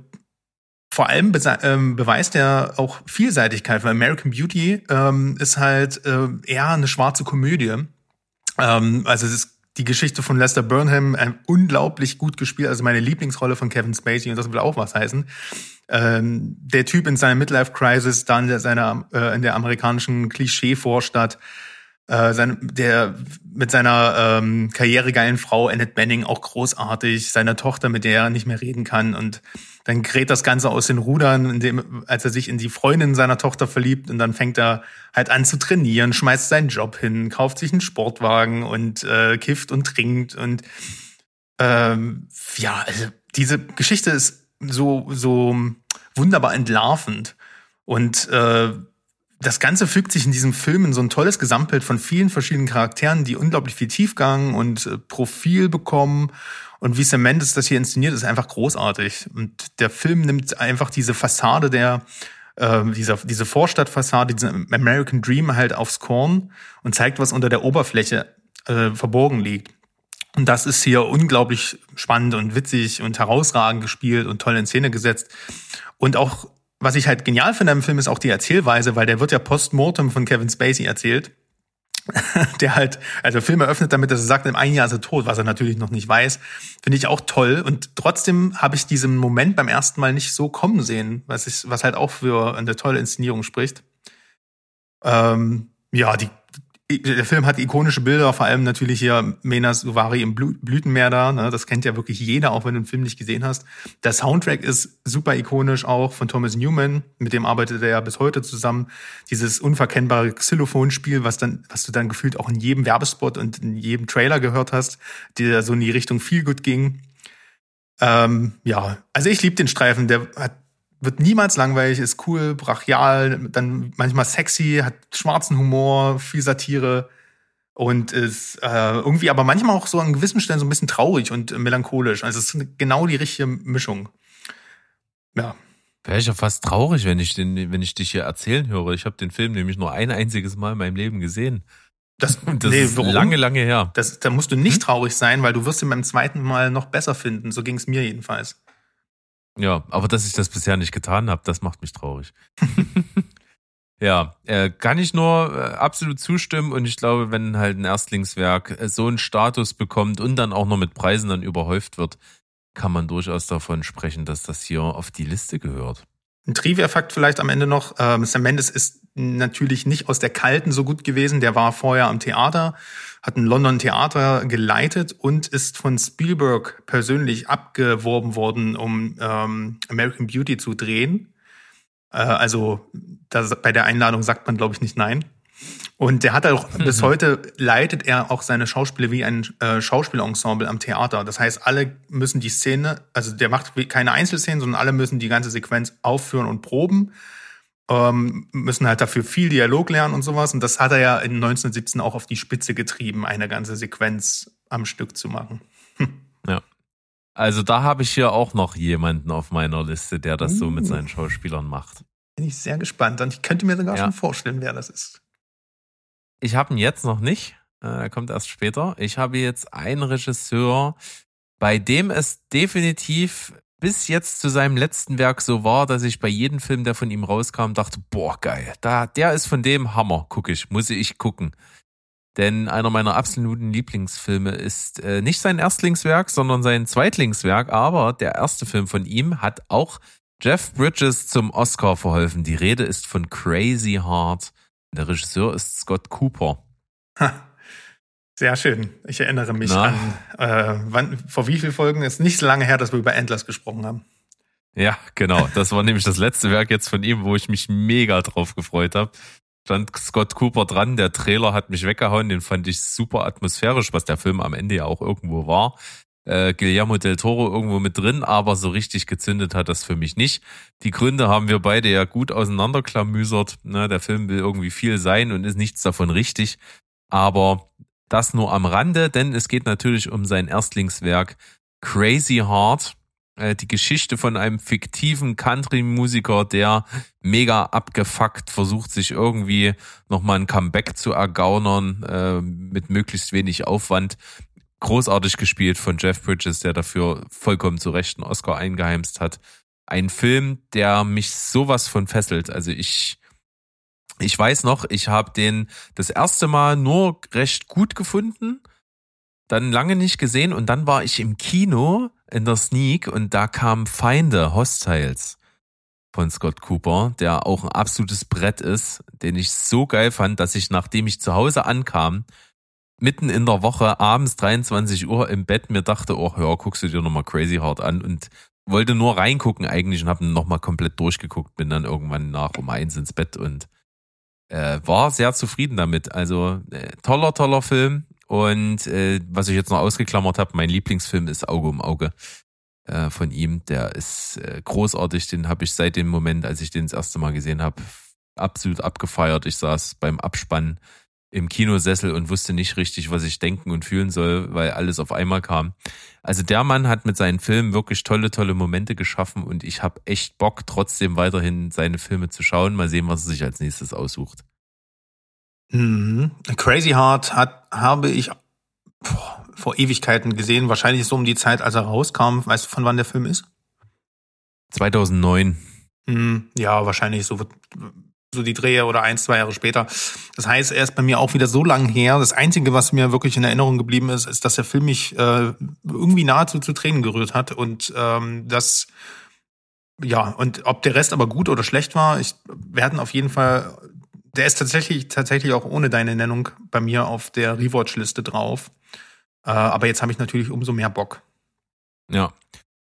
vor allem ähm, beweist er auch Vielseitigkeit, weil American Beauty ähm, ist halt äh, eher eine schwarze Komödie. Ähm, also es ist die Geschichte von Lester Burnham äh, unglaublich gut gespielt, also meine Lieblingsrolle von Kevin Spacey und das will auch was heißen. Ähm, der Typ in seiner Midlife-Crisis, dann in, seiner, äh, in der amerikanischen Klischee-Vorstadt, äh, der mit seiner ähm, karrieregeilen Frau Annette Benning auch großartig, seiner Tochter, mit der er nicht mehr reden kann und dann gerät das Ganze aus den Rudern, indem, als er sich in die Freundin seiner Tochter verliebt und dann fängt er halt an zu trainieren, schmeißt seinen Job hin, kauft sich einen Sportwagen und äh, kifft und trinkt und ähm, ja, also diese Geschichte ist so, so wunderbar entlarvend. Und äh, das Ganze fügt sich in diesem Film in so ein tolles Gesamtbild von vielen verschiedenen Charakteren, die unglaublich viel Tiefgang und äh, Profil bekommen. Und wie Sam Mendes das hier inszeniert, ist einfach großartig. Und der Film nimmt einfach diese Fassade der, äh, dieser, diese Vorstadtfassade, diesen American Dream halt aufs Korn und zeigt, was unter der Oberfläche äh, verborgen liegt. Und das ist hier unglaublich spannend und witzig und herausragend gespielt und toll in Szene gesetzt. Und auch, was ich halt genial finde im Film, ist auch die Erzählweise, weil der wird ja postmortem von Kevin Spacey erzählt. der halt, also Film eröffnet damit, dass er sagt, in einem Jahr ist er tot, was er natürlich noch nicht weiß. Finde ich auch toll. Und trotzdem habe ich diesen Moment beim ersten Mal nicht so kommen sehen, was, ich, was halt auch für eine tolle Inszenierung spricht. Ähm, ja, die, der Film hat ikonische Bilder, vor allem natürlich hier Menas Uvari im Blütenmeer da. Ne? Das kennt ja wirklich jeder, auch wenn du den Film nicht gesehen hast. Der Soundtrack ist super ikonisch auch von Thomas Newman, mit dem arbeitet er ja bis heute zusammen. Dieses unverkennbare Xylophonspiel, was dann, was du dann gefühlt auch in jedem Werbespot und in jedem Trailer gehört hast, der so in die Richtung viel gut ging. Ähm, ja, also ich liebe den Streifen. Der hat wird niemals langweilig, ist cool, brachial, dann manchmal sexy, hat schwarzen Humor, viel Satire und ist äh, irgendwie aber manchmal auch so an gewissen Stellen so ein bisschen traurig und melancholisch. Also es ist genau die richtige Mischung. Ja. Wäre ich ja fast traurig, wenn ich den, wenn ich dich hier erzählen höre. Ich habe den Film nämlich nur ein einziges Mal in meinem Leben gesehen. Das, das nee, ist warum? lange, lange her. Das, da musst du nicht hm? traurig sein, weil du wirst ihn beim zweiten Mal noch besser finden. So ging es mir jedenfalls. Ja, aber dass ich das bisher nicht getan habe, das macht mich traurig. ja, äh, kann ich nur äh, absolut zustimmen und ich glaube, wenn halt ein Erstlingswerk äh, so einen Status bekommt und dann auch noch mit Preisen dann überhäuft wird, kann man durchaus davon sprechen, dass das hier auf die Liste gehört. Ein Trivia-Fakt vielleicht am Ende noch. Ähm, Sam Mendes ist natürlich nicht aus der Kalten so gut gewesen. Der war vorher am Theater, hat ein London Theater geleitet und ist von Spielberg persönlich abgeworben worden, um ähm, American Beauty zu drehen. Äh, also das, bei der Einladung sagt man, glaube ich, nicht nein. Und der hat auch, bis heute leitet er auch seine Schauspieler wie ein äh, Schauspielensemble am Theater. Das heißt, alle müssen die Szene, also der macht keine Einzelszenen, sondern alle müssen die ganze Sequenz aufführen und proben. Ähm, müssen halt dafür viel Dialog lernen und sowas. Und das hat er ja in 1917 auch auf die Spitze getrieben, eine ganze Sequenz am Stück zu machen. Ja. Also da habe ich hier auch noch jemanden auf meiner Liste, der das so mit uh. seinen Schauspielern macht. Bin ich sehr gespannt und ich könnte mir sogar ja. schon vorstellen, wer das ist. Ich habe ihn jetzt noch nicht. Äh, er kommt erst später. Ich habe jetzt einen Regisseur, bei dem es definitiv bis jetzt zu seinem letzten Werk so war, dass ich bei jedem Film, der von ihm rauskam, dachte, boah, geil, da, der ist von dem Hammer, gucke ich, muss ich gucken. Denn einer meiner absoluten Lieblingsfilme ist äh, nicht sein Erstlingswerk, sondern sein Zweitlingswerk, aber der erste Film von ihm hat auch Jeff Bridges zum Oscar verholfen. Die Rede ist von Crazy Heart. Der Regisseur ist Scott Cooper. Sehr schön. Ich erinnere mich Na? an, äh, wann, vor wie vielen Folgen ist nicht so lange her, dass wir über Endless gesprochen haben. Ja, genau. Das war nämlich das letzte Werk jetzt von ihm, wo ich mich mega drauf gefreut habe. Stand Scott Cooper dran, der Trailer hat mich weggehauen, den fand ich super atmosphärisch, was der Film am Ende ja auch irgendwo war äh, Guillermo del Toro irgendwo mit drin, aber so richtig gezündet hat das für mich nicht. Die Gründe haben wir beide ja gut auseinanderklamüsert. Ne? Der Film will irgendwie viel sein und ist nichts davon richtig. Aber das nur am Rande, denn es geht natürlich um sein Erstlingswerk Crazy Heart. Äh, die Geschichte von einem fiktiven Country-Musiker, der mega abgefuckt versucht, sich irgendwie nochmal ein Comeback zu ergaunern, äh, mit möglichst wenig Aufwand großartig gespielt von Jeff Bridges, der dafür vollkommen zu Recht einen Oscar eingeheimst hat. Ein Film, der mich sowas von fesselt. Also ich, ich weiß noch, ich habe den das erste Mal nur recht gut gefunden, dann lange nicht gesehen und dann war ich im Kino in der Sneak und da kamen Feinde, Hostiles von Scott Cooper, der auch ein absolutes Brett ist, den ich so geil fand, dass ich, nachdem ich zu Hause ankam, mitten in der Woche abends 23 Uhr im Bett mir dachte, oh ja, guckst du dir nochmal Crazy Heart an? Und wollte nur reingucken eigentlich und habe nochmal komplett durchgeguckt, bin dann irgendwann nach um eins ins Bett und äh, war sehr zufrieden damit. Also äh, toller, toller Film. Und äh, was ich jetzt noch ausgeklammert habe, mein Lieblingsfilm ist Auge um Auge äh, von ihm. Der ist äh, großartig. Den habe ich seit dem Moment, als ich den das erste Mal gesehen habe, absolut abgefeiert. Ich saß beim Abspann im Kinosessel und wusste nicht richtig, was ich denken und fühlen soll, weil alles auf einmal kam. Also der Mann hat mit seinen Filmen wirklich tolle, tolle Momente geschaffen und ich habe echt Bock, trotzdem weiterhin seine Filme zu schauen. Mal sehen, was er sich als nächstes aussucht. Mhm. Crazy Heart hat, habe ich boah, vor Ewigkeiten gesehen, wahrscheinlich so um die Zeit, als er rauskam. Weißt du, von wann der Film ist? 2009. Mhm. Ja, wahrscheinlich so so die Drehe oder ein, zwei Jahre später. Das heißt, er ist bei mir auch wieder so lang her. Das Einzige, was mir wirklich in Erinnerung geblieben ist, ist, dass der Film mich äh, irgendwie nahezu zu Tränen gerührt hat und ähm, das ja, und ob der Rest aber gut oder schlecht war, ich, wir hatten auf jeden Fall, der ist tatsächlich, tatsächlich auch ohne deine Nennung bei mir auf der Rewatch-Liste drauf. Äh, aber jetzt habe ich natürlich umso mehr Bock. Ja.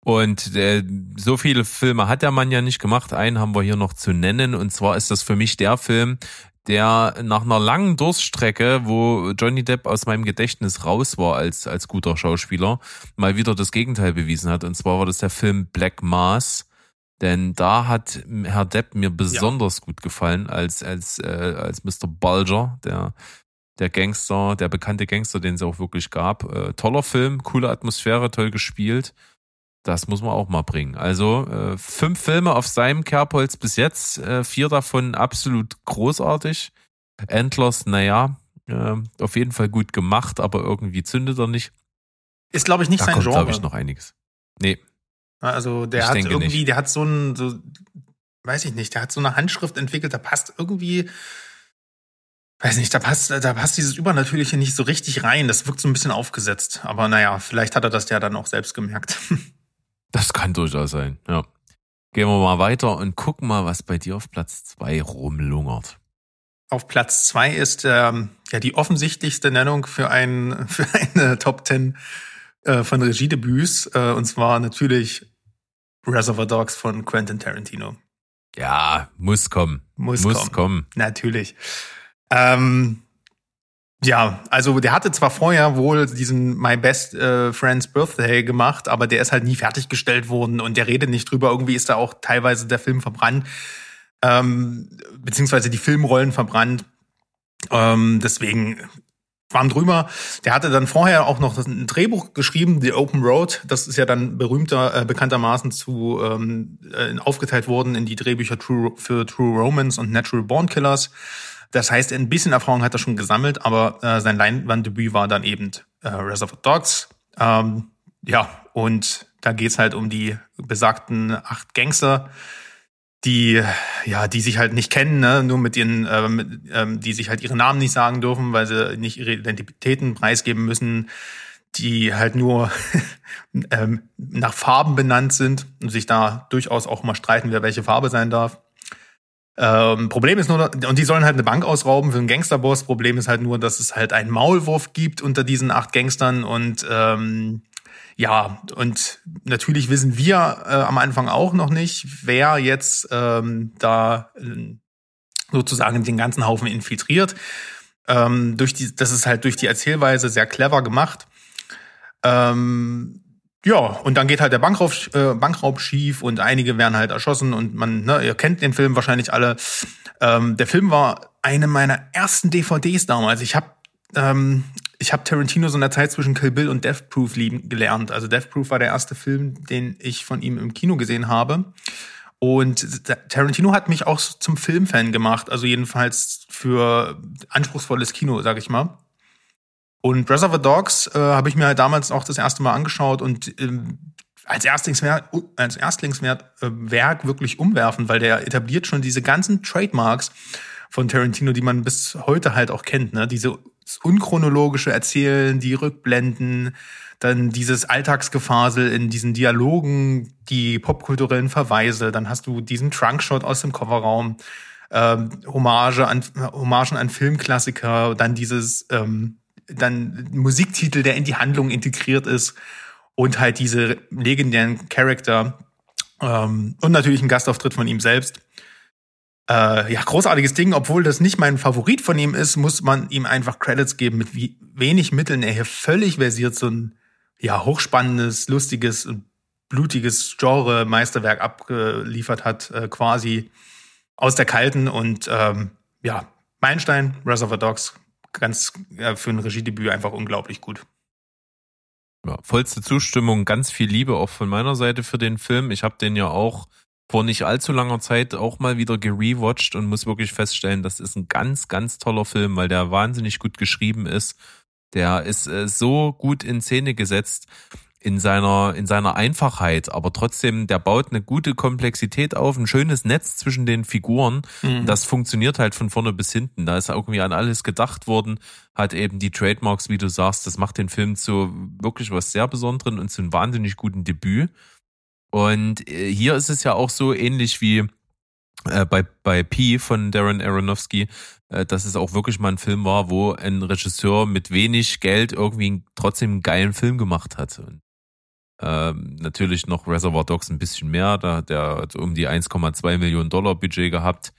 Und äh, so viele Filme hat der Mann ja nicht gemacht. Einen haben wir hier noch zu nennen. Und zwar ist das für mich der Film, der nach einer langen Durststrecke, wo Johnny Depp aus meinem Gedächtnis raus war als, als guter Schauspieler, mal wieder das Gegenteil bewiesen hat. Und zwar war das der Film Black Mass. Denn da hat Herr Depp mir besonders ja. gut gefallen als, als, äh, als Mr. Bulger, der der Gangster, der bekannte Gangster, den es auch wirklich gab. Äh, toller Film, coole Atmosphäre, toll gespielt. Das muss man auch mal bringen. Also äh, fünf Filme auf seinem Kerbholz bis jetzt, äh, vier davon absolut großartig. Endless, naja, äh, auf jeden Fall gut gemacht, aber irgendwie zündet er nicht. Ist, glaube ich, nicht da sein kommt, Genre. glaube ich, noch einiges. Nee. Also der Ich hat irgendwie, nicht. der hat so ein, so, weiß ich nicht, der hat so eine Handschrift entwickelt, da passt irgendwie, weiß nicht, da passt, da passt dieses Übernatürliche nicht so richtig rein. Das wirkt so ein bisschen aufgesetzt. Aber naja, vielleicht hat er das ja dann auch selbst gemerkt. Das kann durchaus sein, ja. Gehen wir mal weiter und gucken mal, was bei dir auf Platz zwei rumlungert. Auf Platz zwei ist ähm, ja die offensichtlichste Nennung für, ein, für eine Top Ten äh, von Regiedebüts. Äh, und zwar natürlich Reservoir Dogs von Quentin Tarantino. Ja, muss kommen. Muss, Muss kommen. kommen. Natürlich. Ähm, ja, also der hatte zwar vorher wohl diesen My Best äh, Friend's Birthday gemacht, aber der ist halt nie fertiggestellt worden und der redet nicht drüber. Irgendwie ist da auch teilweise der Film verbrannt, ähm, beziehungsweise die Filmrollen verbrannt. Ähm, deswegen Schwamm drüber. Der hatte dann vorher auch noch ein Drehbuch geschrieben, The Open Road. Das ist ja dann berühmter, äh, bekanntermaßen zu ähm, äh, aufgeteilt worden in die Drehbücher True, für True Romance und Natural Born Killers. Das heißt, ein bisschen Erfahrung hat er schon gesammelt, aber äh, sein Leinwanddebüt war dann eben äh, Reservoir Dogs. Ähm, ja, und da geht's halt um die besagten acht Gangster, die ja, die sich halt nicht kennen, ne? nur mit ihren, äh, mit, ähm, die sich halt ihre Namen nicht sagen dürfen, weil sie nicht ihre Identitäten preisgeben müssen, die halt nur ähm, nach Farben benannt sind und sich da durchaus auch mal streiten, wer welche Farbe sein darf. Ähm, Problem ist nur, und die sollen halt eine Bank ausrauben für einen Gangsterboss. Problem ist halt nur, dass es halt einen Maulwurf gibt unter diesen acht Gangstern und ähm, ja, und natürlich wissen wir äh, am Anfang auch noch nicht, wer jetzt ähm, da äh, sozusagen den ganzen Haufen infiltriert. Ähm, durch die, das ist halt durch die Erzählweise sehr clever gemacht. Ähm, ja, und dann geht halt der Bankraub, äh, Bankraub schief und einige werden halt erschossen und man, ne, ihr kennt den Film wahrscheinlich alle. Ähm, der Film war eine meiner ersten DVDs damals. Ich habe ähm, ich habe Tarantino so in der Zeit zwischen Kill Bill und Death Proof lieben gelernt. Also Death Proof war der erste Film, den ich von ihm im Kino gesehen habe. Und Tarantino hat mich auch zum Filmfan gemacht, also jedenfalls für anspruchsvolles Kino, sag ich mal. Und Reservoir Dogs äh, habe ich mir halt damals auch das erste Mal angeschaut und ähm, als Erstlingswerk, als Erstlingswerk äh, Werk wirklich umwerfen, weil der etabliert schon diese ganzen Trademarks von Tarantino, die man bis heute halt auch kennt, ne? Diese unchronologische Erzählen, die Rückblenden, dann dieses Alltagsgefasel in diesen Dialogen, die popkulturellen Verweise, dann hast du diesen Trunkshot aus dem Kofferraum, ähm, Hommage an, Hommagen an Filmklassiker, dann dieses ähm, dann Musiktitel, der in die Handlung integriert ist und halt diese legendären Charakter ähm, und natürlich ein Gastauftritt von ihm selbst. Äh, ja, großartiges Ding, obwohl das nicht mein Favorit von ihm ist, muss man ihm einfach Credits geben, mit wie wenig Mitteln er hier völlig versiert so ein ja hochspannendes, lustiges und blutiges Genre Meisterwerk abgeliefert hat, äh, quasi aus der kalten. Und ähm, ja, Meilenstein, Reservoir Dogs, ganz äh, für ein Regiedebüt einfach unglaublich gut. Ja, vollste Zustimmung, ganz viel Liebe auch von meiner Seite für den Film. Ich habe den ja auch vor nicht allzu langer Zeit auch mal wieder gerewatcht und muss wirklich feststellen, das ist ein ganz, ganz toller Film, weil der wahnsinnig gut geschrieben ist. Der ist äh, so gut in Szene gesetzt. In seiner, in seiner Einfachheit, aber trotzdem, der baut eine gute Komplexität auf, ein schönes Netz zwischen den Figuren. Mhm. Das funktioniert halt von vorne bis hinten. Da ist irgendwie an alles gedacht worden, hat eben die Trademarks, wie du sagst, das macht den Film zu wirklich was sehr Besonderen und zu einem wahnsinnig guten Debüt. Und äh, hier ist es ja auch so ähnlich wie äh, bei, bei P von Darren Aronofsky, äh, dass es auch wirklich mal ein Film war, wo ein Regisseur mit wenig Geld irgendwie trotzdem einen geilen Film gemacht hat. Und, ähm, natürlich noch Reservoir Dogs ein bisschen mehr, da der hat um die 1,2 Millionen Dollar Budget gehabt.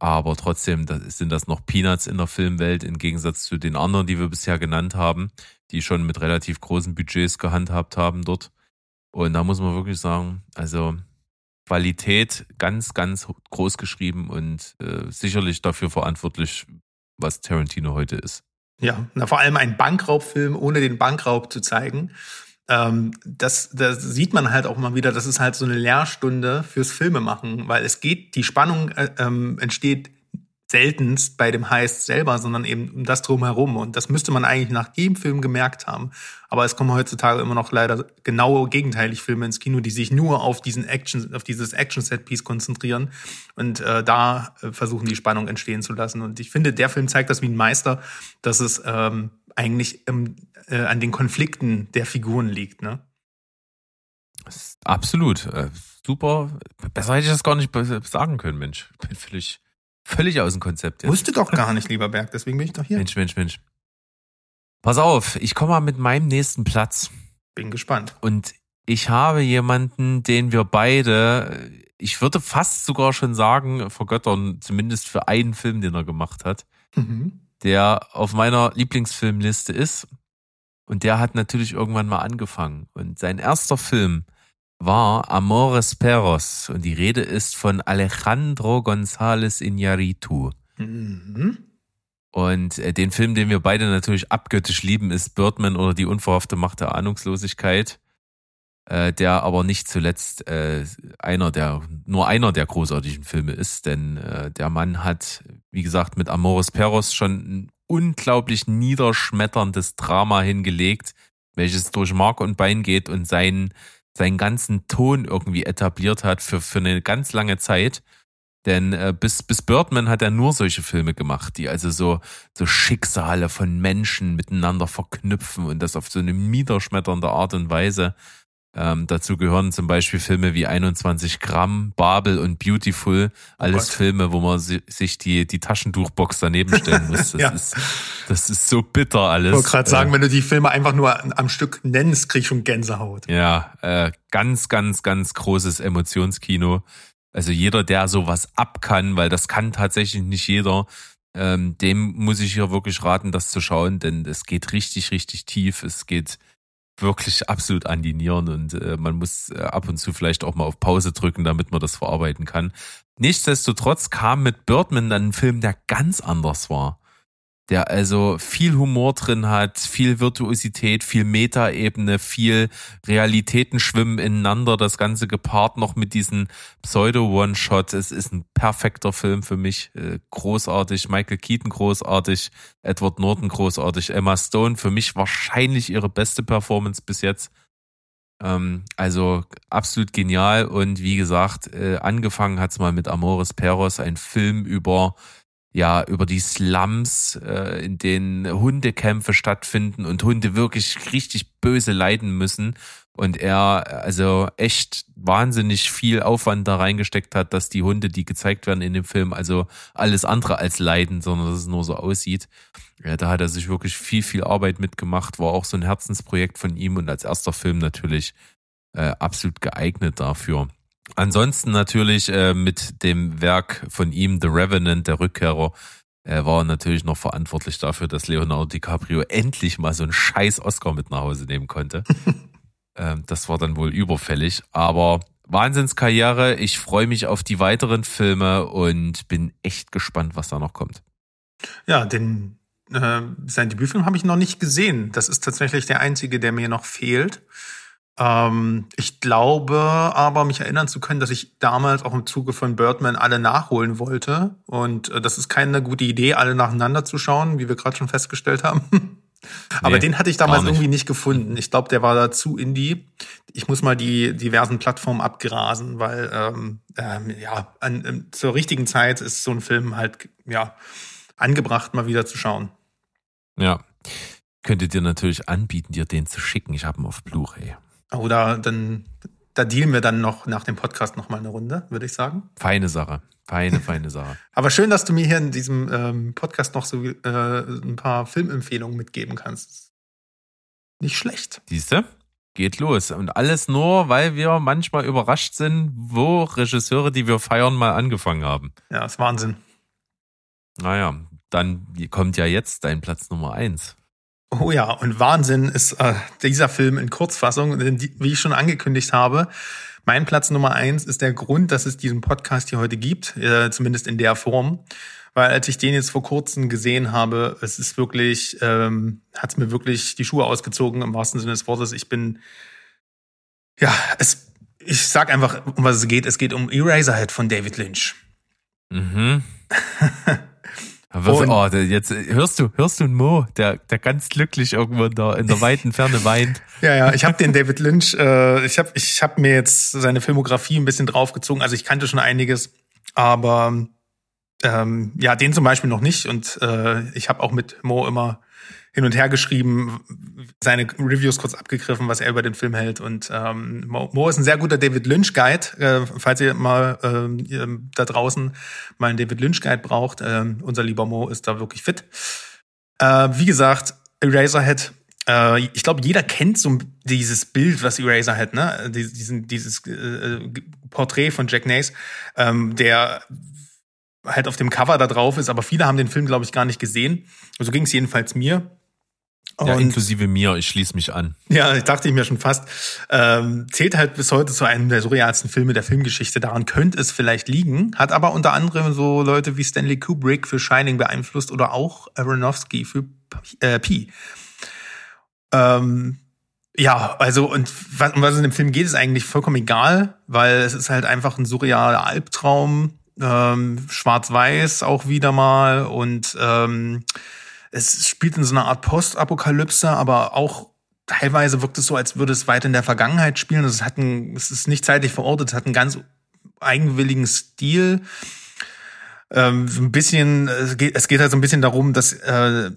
Aber trotzdem das sind das noch Peanuts in der Filmwelt im Gegensatz zu den anderen, die wir bisher genannt haben, die schon mit relativ großen Budgets gehandhabt haben dort. Und da muss man wirklich sagen, also Qualität ganz, ganz groß geschrieben und äh, sicherlich dafür verantwortlich, was Tarantino heute ist. Ja, na, vor allem ein Bankraubfilm, ohne den Bankraub zu zeigen. Ähm, das, das sieht man halt auch mal wieder, das ist halt so eine Lehrstunde fürs Filmemachen, weil es geht, die Spannung äh, ähm, entsteht seltenst bei dem Heist selber, sondern eben um das drumherum. Und das müsste man eigentlich nach jedem Film gemerkt haben. Aber es kommen heutzutage immer noch leider genau gegenteilig Filme ins Kino, die sich nur auf diesen Action, auf dieses Action-Set-Piece konzentrieren und äh, da äh, versuchen, die Spannung entstehen zu lassen. Und ich finde, der Film zeigt das wie ein Meister, dass es ähm, eigentlich ähm, äh, an den Konflikten der Figuren liegt. Ne? Absolut. Äh, super. Besser hätte ich das gar nicht sagen können, Mensch. Ich bin völlig Völlig aus dem Konzept jetzt. Wusste doch gar nicht, lieber Berg, deswegen bin ich doch hier. Mensch, Mensch, Mensch. Pass auf, ich komme mal mit meinem nächsten Platz. Bin gespannt. Und ich habe jemanden, den wir beide, ich würde fast sogar schon sagen, vergöttern, zumindest für einen Film, den er gemacht hat, mhm. Der auf meiner Lieblingsfilmliste ist. Und der hat natürlich irgendwann mal angefangen. Und sein erster Film war Amores Perros und die Rede ist von Alejandro González Iñárritu. Mhm. Und äh, den Film, den wir beide natürlich abgöttisch lieben, ist Birdman oder die unverhoffte Macht der Ahnungslosigkeit, äh, der aber nicht zuletzt äh, einer der nur einer der großartigen Filme ist, denn äh, der Mann hat, wie gesagt, mit Amores Perros schon ein unglaublich niederschmetterndes Drama hingelegt, welches durch Mark und Bein geht und sein seinen ganzen Ton irgendwie etabliert hat für, für eine ganz lange Zeit. Denn äh, bis, bis Birdman hat er nur solche Filme gemacht, die also so, so Schicksale von Menschen miteinander verknüpfen und das auf so eine niederschmetternde Art und Weise. Ähm, dazu gehören zum Beispiel Filme wie 21 Gramm, Babel und Beautiful. Alles oh Filme, wo man si sich die, die Taschentuchbox daneben stellen muss. Das, ja. ist, das ist so bitter alles. Ich wollte gerade sagen, äh, wenn du die Filme einfach nur am Stück nennst, krieg ich schon Gänsehaut. Ja, äh, ganz, ganz, ganz großes Emotionskino. Also jeder, der sowas ab kann, weil das kann tatsächlich nicht jeder, ähm, dem muss ich hier wirklich raten, das zu schauen, denn es geht richtig, richtig tief. Es geht wirklich absolut an die Nieren und äh, man muss äh, ab und zu vielleicht auch mal auf Pause drücken, damit man das verarbeiten kann. Nichtsdestotrotz kam mit Birdman dann ein Film, der ganz anders war der also viel Humor drin hat, viel Virtuosität, viel Metaebene, viel Realitäten schwimmen ineinander, das Ganze gepaart noch mit diesen Pseudo-One-Shot. Es ist ein perfekter Film für mich, äh, großartig, Michael Keaton großartig, Edward Norton großartig, Emma Stone für mich wahrscheinlich ihre beste Performance bis jetzt. Ähm, also absolut genial. Und wie gesagt, äh, angefangen hat's mal mit Amores Peros, ein Film über ja über die Slums, äh, in denen Hundekämpfe stattfinden und Hunde wirklich richtig böse leiden müssen. Und er also echt wahnsinnig viel Aufwand da reingesteckt hat, dass die Hunde, die gezeigt werden in dem Film, also alles andere als leiden, sondern dass es nur so aussieht. Ja, da hat er sich wirklich viel, viel Arbeit mitgemacht, war auch so ein Herzensprojekt von ihm und als erster Film natürlich äh, absolut geeignet dafür. Ansonsten natürlich äh, mit dem Werk von ihm, The Revenant, der Rückkehrer, er war natürlich noch verantwortlich dafür, dass Leonardo DiCaprio endlich mal so einen scheiß Oscar mit nach Hause nehmen konnte. ähm, das war dann wohl überfällig. Aber Wahnsinnskarriere. Ich freue mich auf die weiteren Filme und bin echt gespannt, was da noch kommt. Ja, den äh, sein Debütfilm habe ich noch nicht gesehen. Das ist tatsächlich der einzige, der mir noch fehlt. Ähm, ich glaube aber, mich erinnern zu können, dass ich damals auch im Zuge von Birdman alle nachholen wollte. Und äh, das ist keine gute Idee, alle nacheinander zu schauen, wie wir gerade schon festgestellt haben. Aber den hatte ich damals nicht. irgendwie nicht gefunden. Ich glaube, der war da zu indie. Ich muss mal die diversen Plattformen abgrasen, weil ähm, ähm, ja an, ähm, zur richtigen Zeit ist so ein Film halt ja angebracht, mal wieder zu schauen. Ja, könntet ihr natürlich anbieten, dir den zu schicken. Ich habe ihn auf Blu-ray. Oder dann da dealen wir dann noch nach dem Podcast noch mal eine Runde, würde ich sagen. Feine Sache. Feine, feine Sache. Aber schön, dass du mir hier in diesem ähm, Podcast noch so äh, ein paar Filmempfehlungen mitgeben kannst. Nicht schlecht. Siehst du? Geht los. Und alles nur, weil wir manchmal überrascht sind, wo Regisseure, die wir feiern, mal angefangen haben. Ja, ist Wahnsinn. Naja, dann kommt ja jetzt dein Platz Nummer eins. Oh ja, und Wahnsinn ist äh, dieser Film in Kurzfassung, wie ich schon angekündigt habe. Mein Platz Nummer eins ist der Grund, dass es diesen Podcast hier heute gibt, äh, zumindest in der Form. Weil als ich den jetzt vor kurzem gesehen habe, es ist wirklich, ähm, hat es mir wirklich die Schuhe ausgezogen im wahrsten Sinne des Wortes. Ich bin, ja, es, ich sag einfach, um was es geht. Es geht um Eraserhead von David Lynch. Mhm. Was, oh, jetzt hörst du, hörst du einen Mo, der, der ganz glücklich irgendwo in der, in der weiten Ferne weint. ja, ja, ich habe den David Lynch, äh, ich habe ich hab mir jetzt seine Filmografie ein bisschen draufgezogen. Also ich kannte schon einiges, aber ähm, ja, den zum Beispiel noch nicht. Und äh, ich habe auch mit Mo immer hin und her geschrieben, seine Reviews kurz abgegriffen, was er über den Film hält. Und ähm, Mo ist ein sehr guter David Lynch Guide. Äh, falls ihr mal äh, da draußen mal einen David Lynch Guide braucht, äh, unser lieber Mo ist da wirklich fit. Äh, wie gesagt, Eraserhead. Äh, ich glaube, jeder kennt so dieses Bild, was Eraserhead, ne? Diesen, dieses äh, Porträt von Jack Nace, ähm, der halt auf dem Cover da drauf ist, aber viele haben den Film, glaube ich, gar nicht gesehen. So ging es jedenfalls mir. Ja, inklusive mir, ich schließe mich an. Ja, dachte ich mir schon fast. Ähm, zählt halt bis heute zu einem der surrealsten Filme der Filmgeschichte. Daran könnte es vielleicht liegen. Hat aber unter anderem so Leute wie Stanley Kubrick für Shining beeinflusst oder auch Aronofsky für äh, Pi. Ähm, ja, also und was, um was es in dem Film geht, ist eigentlich vollkommen egal, weil es ist halt einfach ein surrealer Albtraum, ähm, schwarz-weiß auch wieder mal und ähm, es spielt in so einer Art Postapokalypse, aber auch teilweise wirkt es so, als würde es weit in der Vergangenheit spielen. Es hat ein, es ist nicht zeitlich verortet, es hat einen ganz eigenwilligen Stil. Ähm, ein bisschen, es geht, es geht halt so ein bisschen darum, dass äh,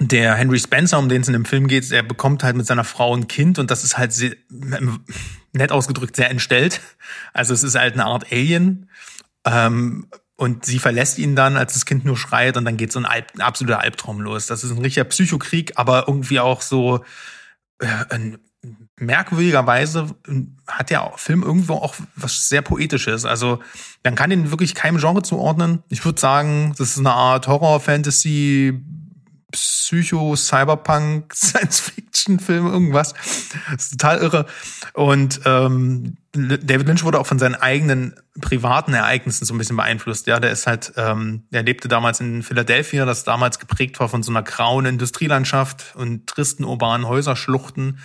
der Henry Spencer, um den es in dem Film geht, er bekommt halt mit seiner Frau ein Kind und das ist halt sehr, nett ausgedrückt sehr entstellt. Also es ist halt eine Art Alien. Ähm, und sie verlässt ihn dann, als das Kind nur schreit, und dann geht so ein, Alb, ein absoluter Albtraum los. Das ist ein richtiger Psychokrieg, aber irgendwie auch so äh, ein, merkwürdigerweise hat der Film irgendwo auch was sehr Poetisches. Also man kann ihn wirklich keinem Genre zuordnen. Ich würde sagen, das ist eine Art Horror, Fantasy, Psycho, Cyberpunk, Science-Fiction-Film, irgendwas. Das ist total irre. Und ähm, David Lynch wurde auch von seinen eigenen privaten Ereignissen so ein bisschen beeinflusst. Ja, der ist halt, ähm, er lebte damals in Philadelphia, das damals geprägt war von so einer grauen Industrielandschaft und tristen urbanen Häuserschluchten.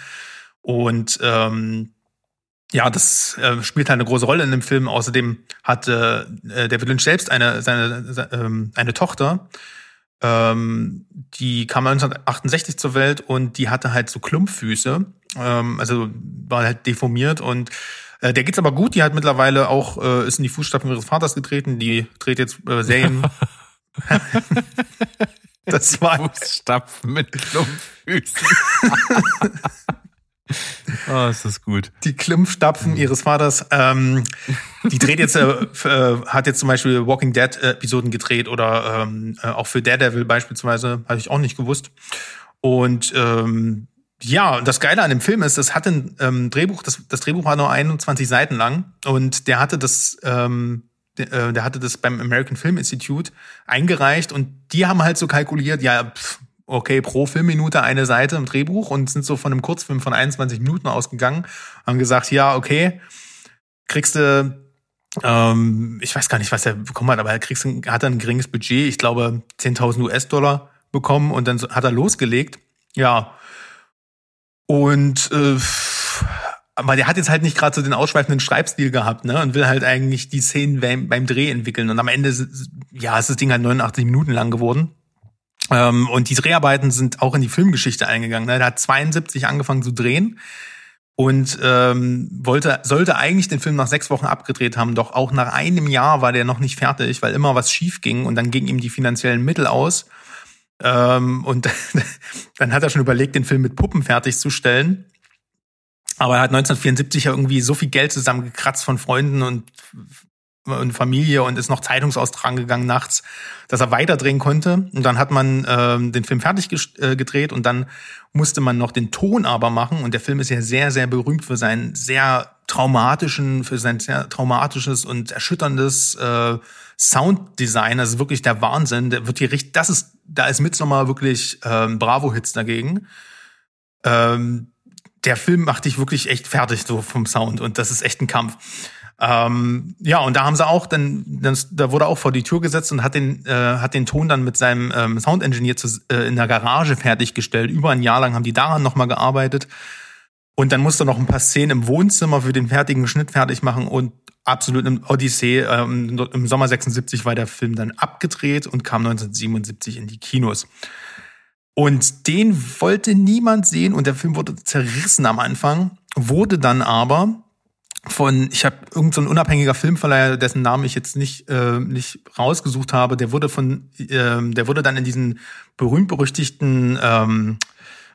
Und ähm, ja, das äh, spielt halt eine große Rolle in dem Film. Außerdem hatte äh, David Lynch selbst eine, seine, seine ähm, eine Tochter, ähm, die kam 1968 zur Welt und die hatte halt so Klumpfüße, ähm, also war halt deformiert und äh, der geht's aber gut. Die hat mittlerweile auch äh, ist in die Fußstapfen ihres Vaters getreten. Die dreht jetzt äh, Serien. das war Fußstapfen mit Klumpfüßen. Oh, ist das gut. Die Klimpfstapfen mhm. ihres Vaters. Ähm, die dreht jetzt, äh, äh, hat jetzt zum Beispiel Walking Dead Episoden gedreht oder ähm, äh, auch für Daredevil beispielsweise, habe ich auch nicht gewusst. Und ähm, ja, das Geile an dem Film ist, das hatte ein ähm, Drehbuch, das, das Drehbuch war nur 21 Seiten lang und der hatte das, ähm, der, äh, der hatte das beim American Film Institute eingereicht und die haben halt so kalkuliert, ja, pff, okay, pro Filmminute eine Seite im Drehbuch und sind so von einem Kurzfilm von 21 Minuten ausgegangen, haben gesagt, ja, okay, kriegst du, ähm, ich weiß gar nicht, was er bekommen hat, aber er kriegst, hat er ein geringes Budget, ich glaube 10.000 US-Dollar bekommen und dann hat er losgelegt. Ja. Und äh, aber der hat jetzt halt nicht gerade so den ausschweifenden Schreibstil gehabt, ne? Und will halt eigentlich die Szenen beim, beim Dreh entwickeln. Und am Ende, ja, ist das Ding halt 89 Minuten lang geworden. Ähm, und die Dreharbeiten sind auch in die Filmgeschichte eingegangen. Ne? Er hat 72 angefangen zu drehen und ähm, wollte sollte eigentlich den Film nach sechs Wochen abgedreht haben, doch auch nach einem Jahr war der noch nicht fertig, weil immer was schief ging und dann gingen ihm die finanziellen Mittel aus. Ähm, und dann hat er schon überlegt, den Film mit Puppen fertigzustellen. Aber er hat 1974 ja irgendwie so viel Geld zusammengekratzt von Freunden und und Familie und ist noch Zeitungsaustragen gegangen nachts, dass er weiterdrehen konnte. Und dann hat man ähm, den Film fertig äh, gedreht und dann musste man noch den Ton aber machen. Und der Film ist ja sehr, sehr berühmt für seinen sehr traumatischen, für sein sehr traumatisches und erschütterndes äh, Sounddesign. Das ist wirklich der Wahnsinn. Der wird hier richtig, das ist, da ist Midsommar wirklich ähm, Bravo-Hits dagegen. Ähm, der Film macht dich wirklich echt fertig so vom Sound und das ist echt ein Kampf. Ähm, ja, und da haben sie auch dann, das, da wurde auch vor die Tür gesetzt und hat den, äh, hat den Ton dann mit seinem ähm, Soundengineer zu, äh, in der Garage fertiggestellt. Über ein Jahr lang haben die daran nochmal gearbeitet. Und dann musste noch ein paar Szenen im Wohnzimmer für den fertigen Schnitt fertig machen und absolut im Odyssee. Ähm, Im Sommer 76 war der Film dann abgedreht und kam 1977 in die Kinos. Und den wollte niemand sehen und der Film wurde zerrissen am Anfang, wurde dann aber von, ich habe irgendein so unabhängiger Filmverleiher, dessen Namen ich jetzt nicht äh, nicht rausgesucht habe, der wurde von, äh, der wurde dann in diesen berühmt berüchtigten ähm,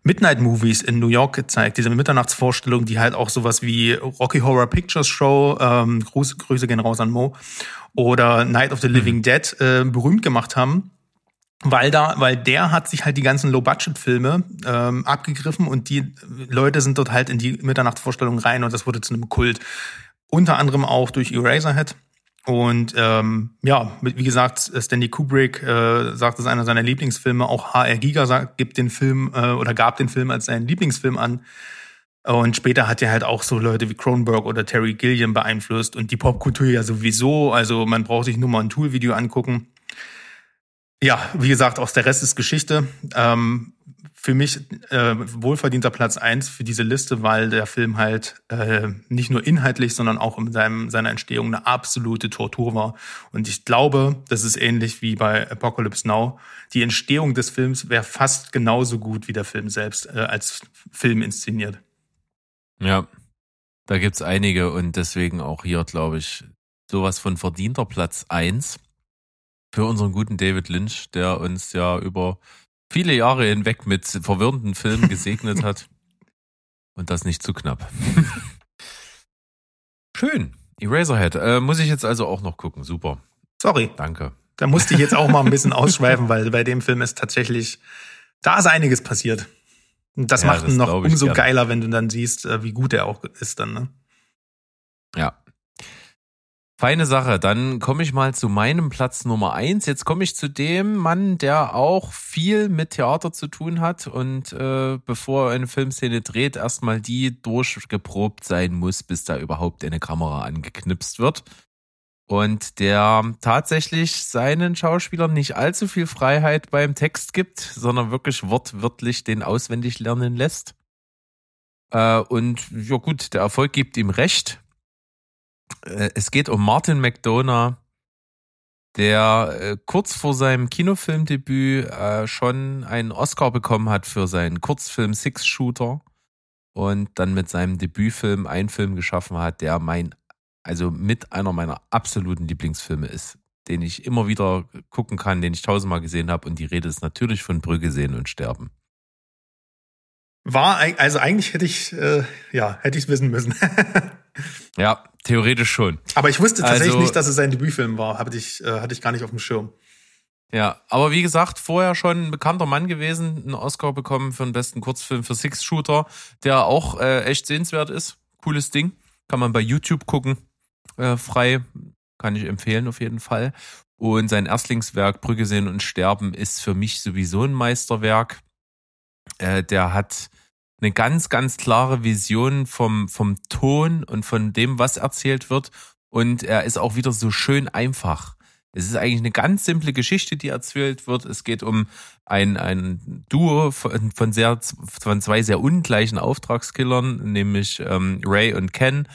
Midnight Movies in New York gezeigt, diese Mitternachtsvorstellung, die halt auch sowas wie Rocky Horror Pictures Show, ähm, Grüße, Grüße gehen raus an Mo, oder Night of the Living mhm. Dead äh, berühmt gemacht haben weil da, weil der hat sich halt die ganzen Low-Budget-Filme ähm, abgegriffen und die Leute sind dort halt in die Mitternachtsvorstellung rein und das wurde zu einem Kult. Unter anderem auch durch Eraserhead. Und ähm, ja, wie gesagt, Stanley Kubrick äh, sagt, es ist einer seiner Lieblingsfilme. Auch HR Giga sagt, gibt den Film äh, oder gab den Film als seinen Lieblingsfilm an. Und später hat er halt auch so Leute wie Cronenberg oder Terry Gilliam beeinflusst und die Popkultur ja sowieso. Also man braucht sich nur mal ein Tool-Video angucken. Ja, wie gesagt, auch der Rest ist Geschichte. Ähm, für mich äh, wohlverdienter Platz eins für diese Liste, weil der Film halt äh, nicht nur inhaltlich, sondern auch in seinem, seiner Entstehung eine absolute Tortur war. Und ich glaube, das ist ähnlich wie bei Apocalypse Now. Die Entstehung des Films wäre fast genauso gut wie der Film selbst äh, als Film inszeniert. Ja, da gibt's einige und deswegen auch hier, glaube ich, sowas von verdienter Platz eins für unseren guten David Lynch, der uns ja über viele Jahre hinweg mit verwirrenden Filmen gesegnet hat. Und das nicht zu knapp. Schön. Eraserhead. Äh, muss ich jetzt also auch noch gucken. Super. Sorry. Danke. Da musste ich jetzt auch mal ein bisschen ausschweifen, weil bei dem Film ist tatsächlich, da ist einiges passiert. Und das ja, macht ihn noch umso gerne. geiler, wenn du dann siehst, äh, wie gut er auch ist dann. Ne? Ja, Feine Sache. Dann komme ich mal zu meinem Platz Nummer eins. Jetzt komme ich zu dem Mann, der auch viel mit Theater zu tun hat und äh, bevor er eine Filmszene dreht, erstmal die durchgeprobt sein muss, bis da überhaupt eine Kamera angeknipst wird. Und der tatsächlich seinen Schauspielern nicht allzu viel Freiheit beim Text gibt, sondern wirklich wortwörtlich den auswendig lernen lässt. Äh, und ja gut, der Erfolg gibt ihm recht es geht um Martin McDonough, der äh, kurz vor seinem Kinofilmdebüt äh, schon einen Oscar bekommen hat für seinen Kurzfilm Six Shooter und dann mit seinem Debütfilm einen Film geschaffen hat, der mein, also mit einer meiner absoluten Lieblingsfilme ist, den ich immer wieder gucken kann, den ich tausendmal gesehen habe und die Rede ist natürlich von Brügge sehen und sterben. War, also eigentlich hätte ich, äh, ja, hätte ich es wissen müssen. ja, theoretisch schon. Aber ich wusste tatsächlich also, nicht, dass es sein Debütfilm war. Hatte ich, äh, hatte ich gar nicht auf dem Schirm. Ja, aber wie gesagt, vorher schon ein bekannter Mann gewesen, einen Oscar bekommen für den besten Kurzfilm für Six Shooter, der auch äh, echt sehenswert ist. Cooles Ding. Kann man bei YouTube gucken. Äh, frei. Kann ich empfehlen auf jeden Fall. Und sein Erstlingswerk Brücke sehen und sterben ist für mich sowieso ein Meisterwerk. Äh, der hat eine ganz, ganz klare Vision vom, vom Ton und von dem, was erzählt wird. Und er ist auch wieder so schön einfach. Es ist eigentlich eine ganz simple Geschichte, die erzählt wird. Es geht um ein, ein Duo von, von, sehr, von zwei sehr ungleichen Auftragskillern, nämlich ähm, Ray und Ken,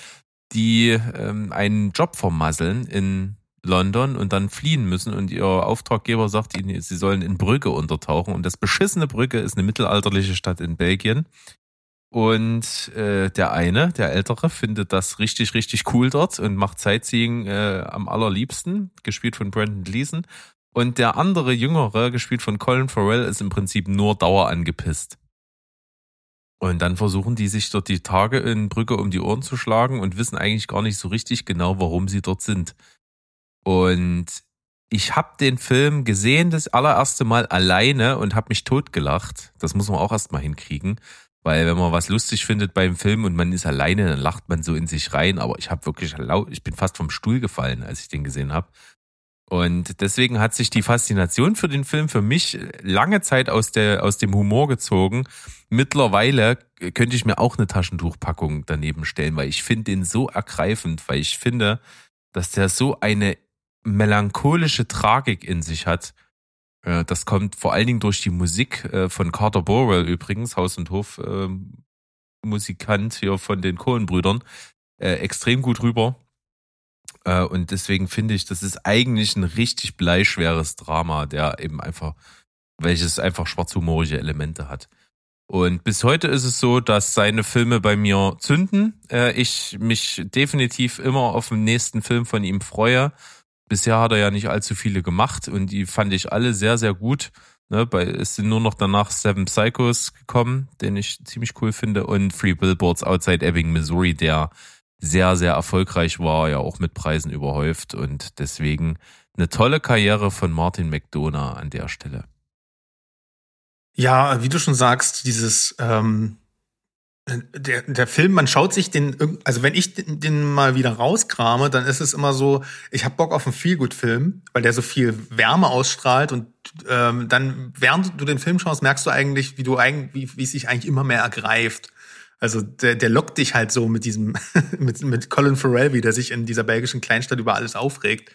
die ähm, einen Job vermasseln in London und dann fliehen müssen und ihr Auftraggeber sagt ihnen, sie sollen in Brügge untertauchen und das beschissene Brügge ist eine mittelalterliche Stadt in Belgien. Und äh, der eine, der Ältere, findet das richtig, richtig cool dort und macht Sightseeing äh, am allerliebsten, gespielt von Brandon Gleason. Und der andere Jüngere, gespielt von Colin Farrell, ist im Prinzip nur Dauer angepisst. Und dann versuchen die sich dort die Tage in Brücke um die Ohren zu schlagen und wissen eigentlich gar nicht so richtig genau, warum sie dort sind. Und ich habe den Film gesehen das allererste Mal alleine und habe mich totgelacht. Das muss man auch erstmal hinkriegen. Weil wenn man was lustig findet beim Film und man ist alleine, dann lacht man so in sich rein. Aber ich habe wirklich laut, ich bin fast vom Stuhl gefallen, als ich den gesehen habe. Und deswegen hat sich die Faszination für den Film für mich lange Zeit aus, der, aus dem Humor gezogen. Mittlerweile könnte ich mir auch eine Taschentuchpackung daneben stellen, weil ich finde den so ergreifend, weil ich finde, dass der so eine melancholische Tragik in sich hat. Äh, das kommt vor allen Dingen durch die Musik äh, von Carter Burwell übrigens, Haus und Hof ähm, Musikant hier von den Cohen-Brüdern, äh, extrem gut rüber. Und deswegen finde ich, das ist eigentlich ein richtig bleischweres Drama, der eben einfach, welches einfach schwarzhumorige Elemente hat. Und bis heute ist es so, dass seine Filme bei mir zünden. Ich mich definitiv immer auf den nächsten Film von ihm freue. Bisher hat er ja nicht allzu viele gemacht und die fand ich alle sehr, sehr gut. Ne, bei, es sind nur noch danach Seven Psychos gekommen, den ich ziemlich cool finde, und Free Billboards Outside Ebbing, Missouri, der sehr, sehr erfolgreich war, ja auch mit Preisen überhäuft und deswegen eine tolle Karriere von Martin McDonough an der Stelle. Ja, wie du schon sagst, dieses ähm, der, der Film, man schaut sich den, also wenn ich den, den mal wieder rauskrame, dann ist es immer so, ich habe Bock auf einen Feelgood-Film, weil der so viel Wärme ausstrahlt und ähm, dann, während du den Film schaust, merkst du eigentlich, wie du eigentlich, wie, wie es sich eigentlich immer mehr ergreift. Also der, der lockt dich halt so mit diesem, mit, mit Colin Farrell, wie der sich in dieser belgischen Kleinstadt über alles aufregt.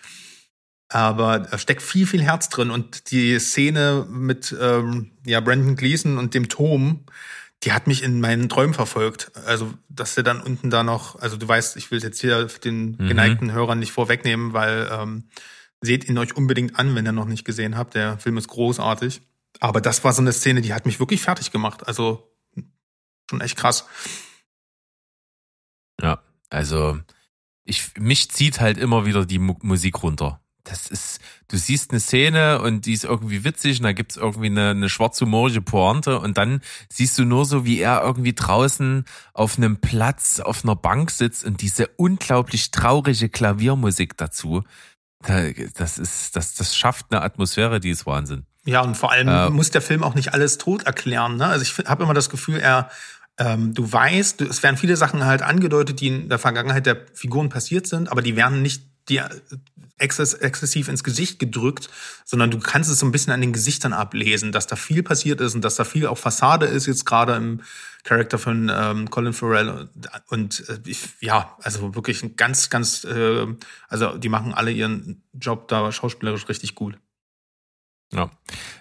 Aber da steckt viel, viel Herz drin. Und die Szene mit ähm, ja, Brandon Gleason und dem Tom, die hat mich in meinen Träumen verfolgt. Also, dass der dann unten da noch, also du weißt, ich will jetzt hier den mhm. geneigten Hörern nicht vorwegnehmen, weil ähm, seht ihn euch unbedingt an, wenn ihr noch nicht gesehen habt. Der Film ist großartig. Aber das war so eine Szene, die hat mich wirklich fertig gemacht. Also schon echt krass. Ja, also ich mich zieht halt immer wieder die Mu Musik runter. Das ist, du siehst eine Szene und die ist irgendwie witzig und da gibt's irgendwie eine, eine schwarzhumorige Pointe und dann siehst du nur so, wie er irgendwie draußen auf einem Platz auf einer Bank sitzt und diese unglaublich traurige Klaviermusik dazu. Das ist, das, das schafft eine Atmosphäre, die ist Wahnsinn. Ja, und vor allem äh, muss der Film auch nicht alles tot erklären. Ne? Also ich habe immer das Gefühl, er ähm, du weißt, es werden viele Sachen halt angedeutet, die in der Vergangenheit der Figuren passiert sind, aber die werden nicht dir exzess exzessiv ins Gesicht gedrückt, sondern du kannst es so ein bisschen an den Gesichtern ablesen, dass da viel passiert ist und dass da viel auch Fassade ist, jetzt gerade im Charakter von ähm, Colin Farrell. Und, und äh, ich, ja, also wirklich ein ganz, ganz, äh, also die machen alle ihren Job da schauspielerisch richtig gut. Ja.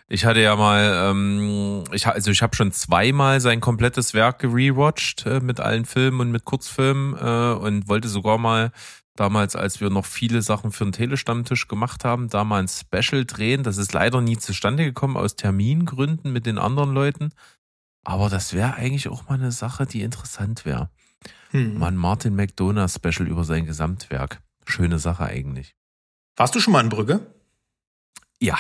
Ich hatte ja mal, ähm, ich, also ich habe schon zweimal sein komplettes Werk gerewatcht äh, mit allen Filmen und mit Kurzfilmen äh, und wollte sogar mal damals, als wir noch viele Sachen für den Telestammtisch gemacht haben, da mal ein Special drehen. Das ist leider nie zustande gekommen aus Termingründen mit den anderen Leuten. Aber das wäre eigentlich auch mal eine Sache, die interessant wäre. Hm. Mal ein Martin McDonough Special über sein Gesamtwerk. Schöne Sache eigentlich. Warst du schon mal in Brügge? Ja,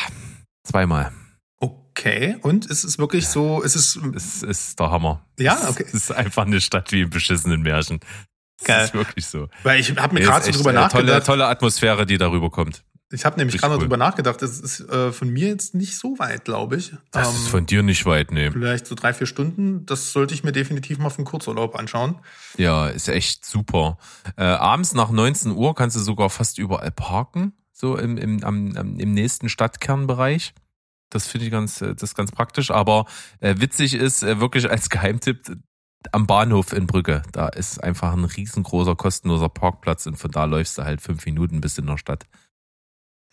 Zweimal. Okay, und ist es wirklich so, ist es. Es ist der Hammer. Ja, okay. Es ist einfach eine Stadt wie im beschissenen Märchen. Das ist wirklich so. Weil ich habe mir gerade so drüber nachgedacht. Tolle, tolle Atmosphäre, die darüber kommt. Ich habe nämlich gerade cool. drüber nachgedacht. Das ist äh, von mir jetzt nicht so weit, glaube ich. Das ähm, ist von dir nicht weit, nee. Vielleicht so drei, vier Stunden. Das sollte ich mir definitiv mal für einen Kurzurlaub anschauen. Ja, ist echt super. Äh, abends nach 19 Uhr kannst du sogar fast überall parken so im, im, am, im nächsten Stadtkernbereich. Das finde ich ganz, äh, das ist ganz praktisch. Aber äh, witzig ist äh, wirklich als Geheimtipp am Bahnhof in Brügge. Da ist einfach ein riesengroßer kostenloser Parkplatz und von da läufst du halt fünf Minuten bis in der Stadt.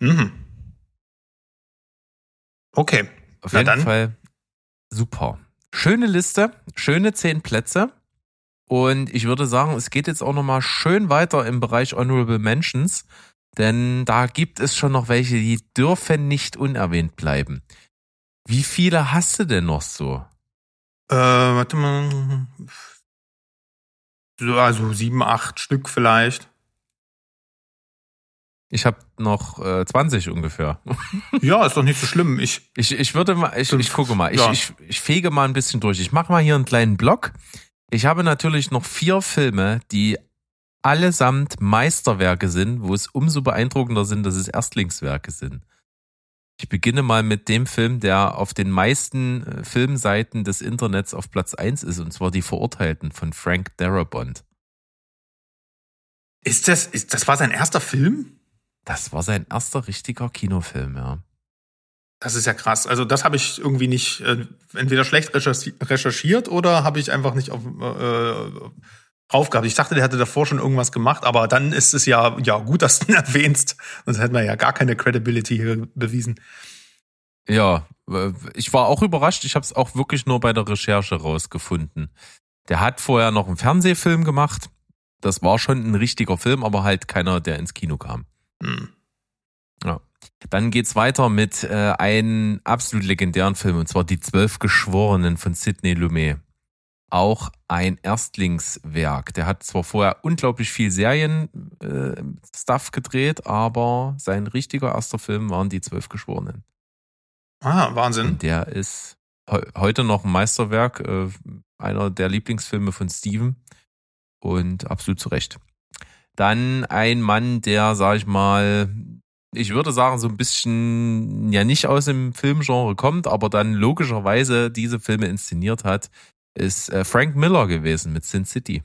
Mhm. Okay. Auf Na jeden dann. Fall super. Schöne Liste, schöne zehn Plätze. Und ich würde sagen, es geht jetzt auch nochmal schön weiter im Bereich Honorable Mentions. denn da gibt es schon noch welche, die dürfen nicht unerwähnt bleiben. Wie viele hast du denn noch so? Äh, warte mal. So, also sieben, acht Stück vielleicht. Ich habe noch äh, 20 ungefähr. Ja, ist doch nicht so schlimm. Ich, Ich, ich würde mal, ich, ich gucke mal, ich, Ja. ich, ich fege mal ein bisschen durch. Ich mache mal hier einen kleinen Block. Ich habe natürlich noch vier Filme, die allesamt Meisterwerke sind, wo es umso beeindruckender sind, dass es Erstlingswerke sind. Ich beginne mal mit dem Film, der auf den meisten äh, Filmseiten des Internets auf Platz 1 ist, und zwar Die Verurteilten von Frank Darabont. ist das, ist, das war sein erster Film? Das war sein erster richtiger Kinofilm, ja. Das ist ja krass. Also das habe ich irgendwie nicht äh, entweder schlecht recherchi recherchiert oder habe ich einfach nicht auf, äh, drauf gehabt. Ich dachte, der hatte davor schon irgendwas gemacht, aber dann ist es ja ja gut, dass du ihn erwähnst. Sonst hätten wir ja gar keine Credibility hier bewiesen. Ja, ich war auch überrascht. Ich habe es auch wirklich nur bei der Recherche rausgefunden. Der hat vorher noch einen Fernsehfilm gemacht. Das war schon ein richtiger Film, aber halt keiner, der ins Kino kam. Hm. Ja. Dann geht's weiter mit äh, einem absolut legendären Film, und zwar Die Zwölf Geschworenen von Sidney Lumet. Auch ein Erstlingswerk. Der hat zwar vorher unglaublich viel Serien-Stuff gedreht, aber sein richtiger erster Film waren Die Zwölf Geschworenen. Ah, Wahnsinn. Und der ist heu- heute noch ein Meisterwerk, äh, einer der Lieblingsfilme von Steven und absolut zu Recht. Dann ein Mann, der, sag ich mal, ich würde sagen, so ein bisschen ja nicht aus dem Filmgenre kommt, aber dann logischerweise diese Filme inszeniert hat, ist äh, Frank Miller gewesen mit Sin City.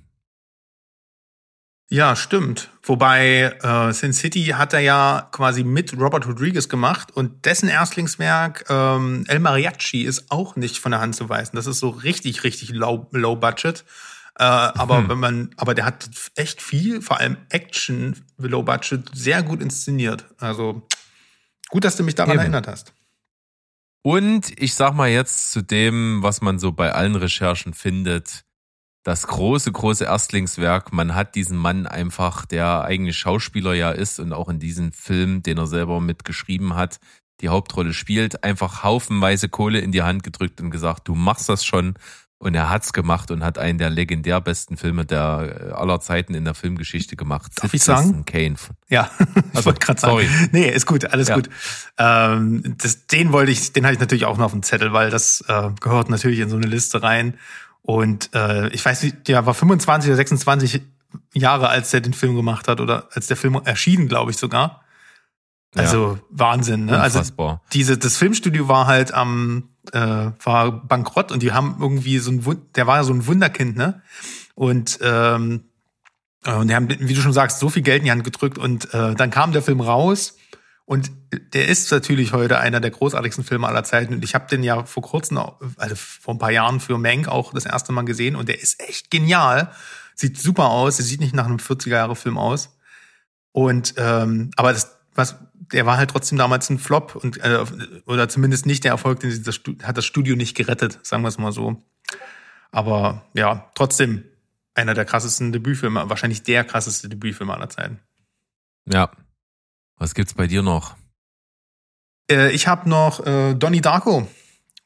Ja, stimmt. Wobei äh, Sin City hat er ja quasi mit Robert Rodriguez gemacht und dessen Erstlingswerk ähm, El Mariachi ist auch nicht von der Hand zu weisen. Das ist so richtig, richtig low, low budget. Äh, aber Hm. wenn man, aber der hat echt viel, vor allem Action, low budget, sehr gut inszeniert. Also gut, dass du mich daran Eben. erinnert hast. Und ich sag mal jetzt zu dem, was man so bei allen Recherchen findet, das große, große Erstlingswerk. Man hat diesen Mann einfach, der eigentlich Schauspieler ja ist und auch in diesem Film, den er selber mitgeschrieben hat, die Hauptrolle spielt, einfach haufenweise Kohle in die Hand gedrückt und gesagt, du machst das schon. Und er hat's gemacht und hat einen der legendär besten Filme der äh, aller Zeiten in der Filmgeschichte gemacht. Darf ich Citizen sagen? Kane. Ja, ich Also, wollte gerade sagen. sorry. Nee, ist gut, alles Ja. gut. Ähm, das, den wollte ich, den hatte ich natürlich auch noch auf dem Zettel, weil das äh, gehört natürlich in so eine Liste rein. Und äh, ich weiß nicht, der war 25 oder 26 Jahre, als er den Film gemacht hat oder als der Film erschienen, glaube ich sogar. Also Wahnsinn, ne? Also Unfassbar. diese, das Filmstudio war halt am, äh, war bankrott und die haben irgendwie so ein, der war ja so ein Wunderkind, ne? Und, ähm, äh, und die haben, wie du schon sagst, so viel Geld in die Hand gedrückt und äh, dann kam der Film raus und der ist natürlich heute einer der großartigsten Filme aller Zeiten und ich habe den ja vor kurzem, also vor ein paar Jahren für Mank auch das erste Mal gesehen und der ist echt genial. Sieht super aus, er sieht nicht nach einem 40er-Jahre-Film aus. Und ähm, aber das, was, der war halt trotzdem damals ein Flop und äh, oder zumindest nicht der Erfolg, den das hat das Studio nicht gerettet, sagen wir es mal so. Aber ja, trotzdem einer der krassesten Debütfilme, wahrscheinlich der krasseste Debütfilm aller Zeiten. Ja. Was gibt's bei dir noch? Äh, ich habe noch äh, Donnie Darko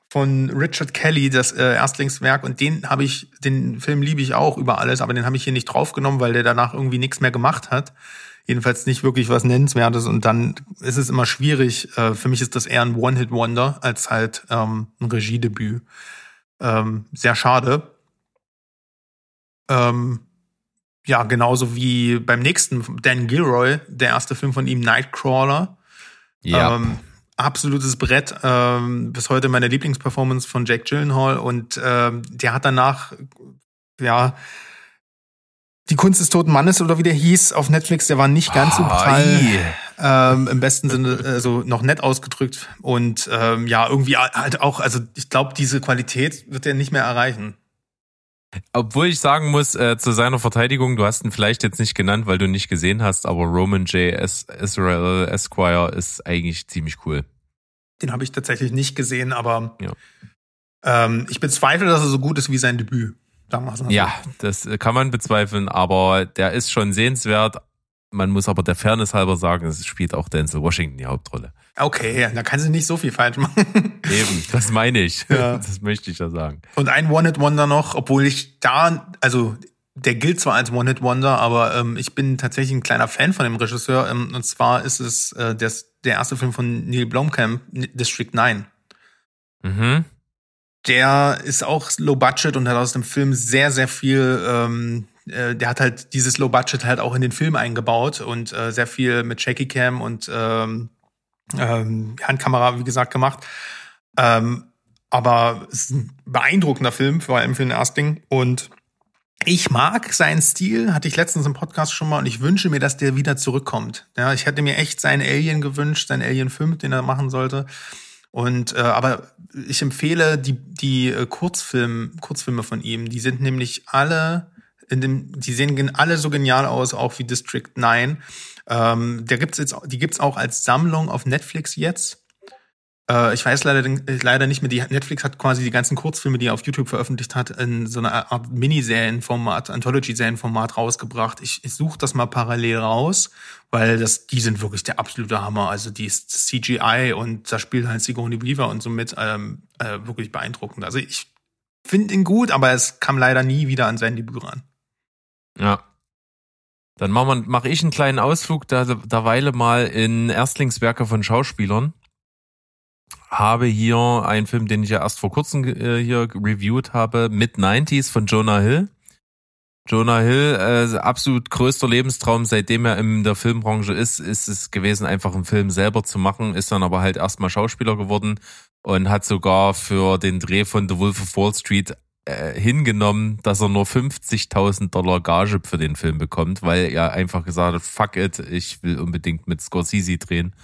von Richard Kelly, das äh, Erstlingswerk, und den habe ich, den Film liebe ich auch über alles, aber den habe ich hier nicht draufgenommen, weil der danach irgendwie nichts mehr gemacht hat. Jedenfalls nicht wirklich was Nennenswertes und dann ist es immer schwierig. Äh, für mich ist das eher ein One-Hit-Wonder als halt ähm, ein Regiedebüt. Ähm, sehr schade. Ähm, ja, genauso wie beim nächsten, Dan Gilroy, der erste Film von ihm, Nightcrawler. Ähm, absolutes Brett. Ähm, bis heute meine Lieblingsperformance von Jack Gyllenhaal und ähm, der hat danach ja die Kunst des toten Mannes oder wie der hieß auf Netflix. Der war nicht ganz so prall. Ähm, Im besten Sinne, also noch nett ausgedrückt und ähm, ja irgendwie halt auch. Also ich glaube, diese Qualität wird er nicht mehr erreichen. Obwohl ich sagen muss, äh, zu seiner Verteidigung, du hast ihn vielleicht jetzt nicht genannt, weil du ihn nicht gesehen hast, aber Roman J. S. Israel Esquire ist eigentlich ziemlich cool. Den habe ich tatsächlich nicht gesehen, aber Ja. ähm, ich bezweifle, dass er so gut ist wie sein Debüt. So. Ja, das äh, kann man bezweifeln, aber der ist schon sehenswert. Man muss aber der Fairness halber sagen, es spielt auch Denzel Washington die Hauptrolle. Okay, da kann sie nicht so viel falsch machen. Eben, das meine ich. Ja. Das möchte ich ja sagen. Und ein One-Hit-Wonder noch, obwohl ich da, also der gilt zwar als One-Hit-Wonder, aber ähm, ich bin tatsächlich ein kleiner Fan von dem Regisseur. Ähm, und zwar ist es äh, der, der erste Film von Neil Blomkamp, District 9. Mhm. Der ist auch low budget und hat aus dem Film sehr, sehr viel, ähm, äh, der hat halt dieses low budget halt auch in den Film eingebaut und äh, sehr viel mit Shaky Cam und ähm, ähm, Handkamera, wie gesagt, gemacht. Ähm, aber es ist ein beeindruckender Film, vor allem für den Erstling. Und ich mag seinen Stil, hatte ich letztens im Podcast schon mal, und ich wünsche mir, dass der wieder zurückkommt. Ja, ich hätte mir echt seinen Alien gewünscht, seinen Alien-Film, den er machen sollte. Und äh, aber ich empfehle die die äh, Kurzfilm Kurzfilme von ihm. Die sind nämlich alle in dem, die sehen alle so genial aus, auch wie District 9. Ähm, der gibt's jetzt, die gibt's auch als Sammlung auf Netflix jetzt. Äh, ich weiß leider, leider nicht mehr, die Netflix hat quasi die ganzen Kurzfilme, die er auf YouTube veröffentlicht hat, in so einer Art Miniserienformat, Anthology-Serienformat rausgebracht. Ich, ich suche das mal parallel raus, weil das, die sind wirklich der absolute Hammer. Also die ist CGI und da spielt halt Sigourney Weaver und somit ähm, äh, wirklich beeindruckend. Also ich finde ihn gut, aber es kam leider nie wieder an sein Debüt ran. Ja, dann mache mach ich einen kleinen Ausflug da, derweile mal in Erstlingswerke von Schauspielern habe hier einen Film, den ich ja erst vor kurzem äh, hier reviewed habe, Mid-90s von Jonah Hill. Jonah Hill, äh, absolut größter Lebenstraum, seitdem er in der Filmbranche ist, ist es gewesen, einfach einen Film selber zu machen, ist dann aber halt erstmal Schauspieler geworden und hat sogar für den Dreh von The Wolf of Wall Street äh, hingenommen, dass er nur 50.000 Dollar Gage für den Film bekommt, weil er einfach gesagt hat, fuck it, ich will unbedingt mit Scorsese drehen.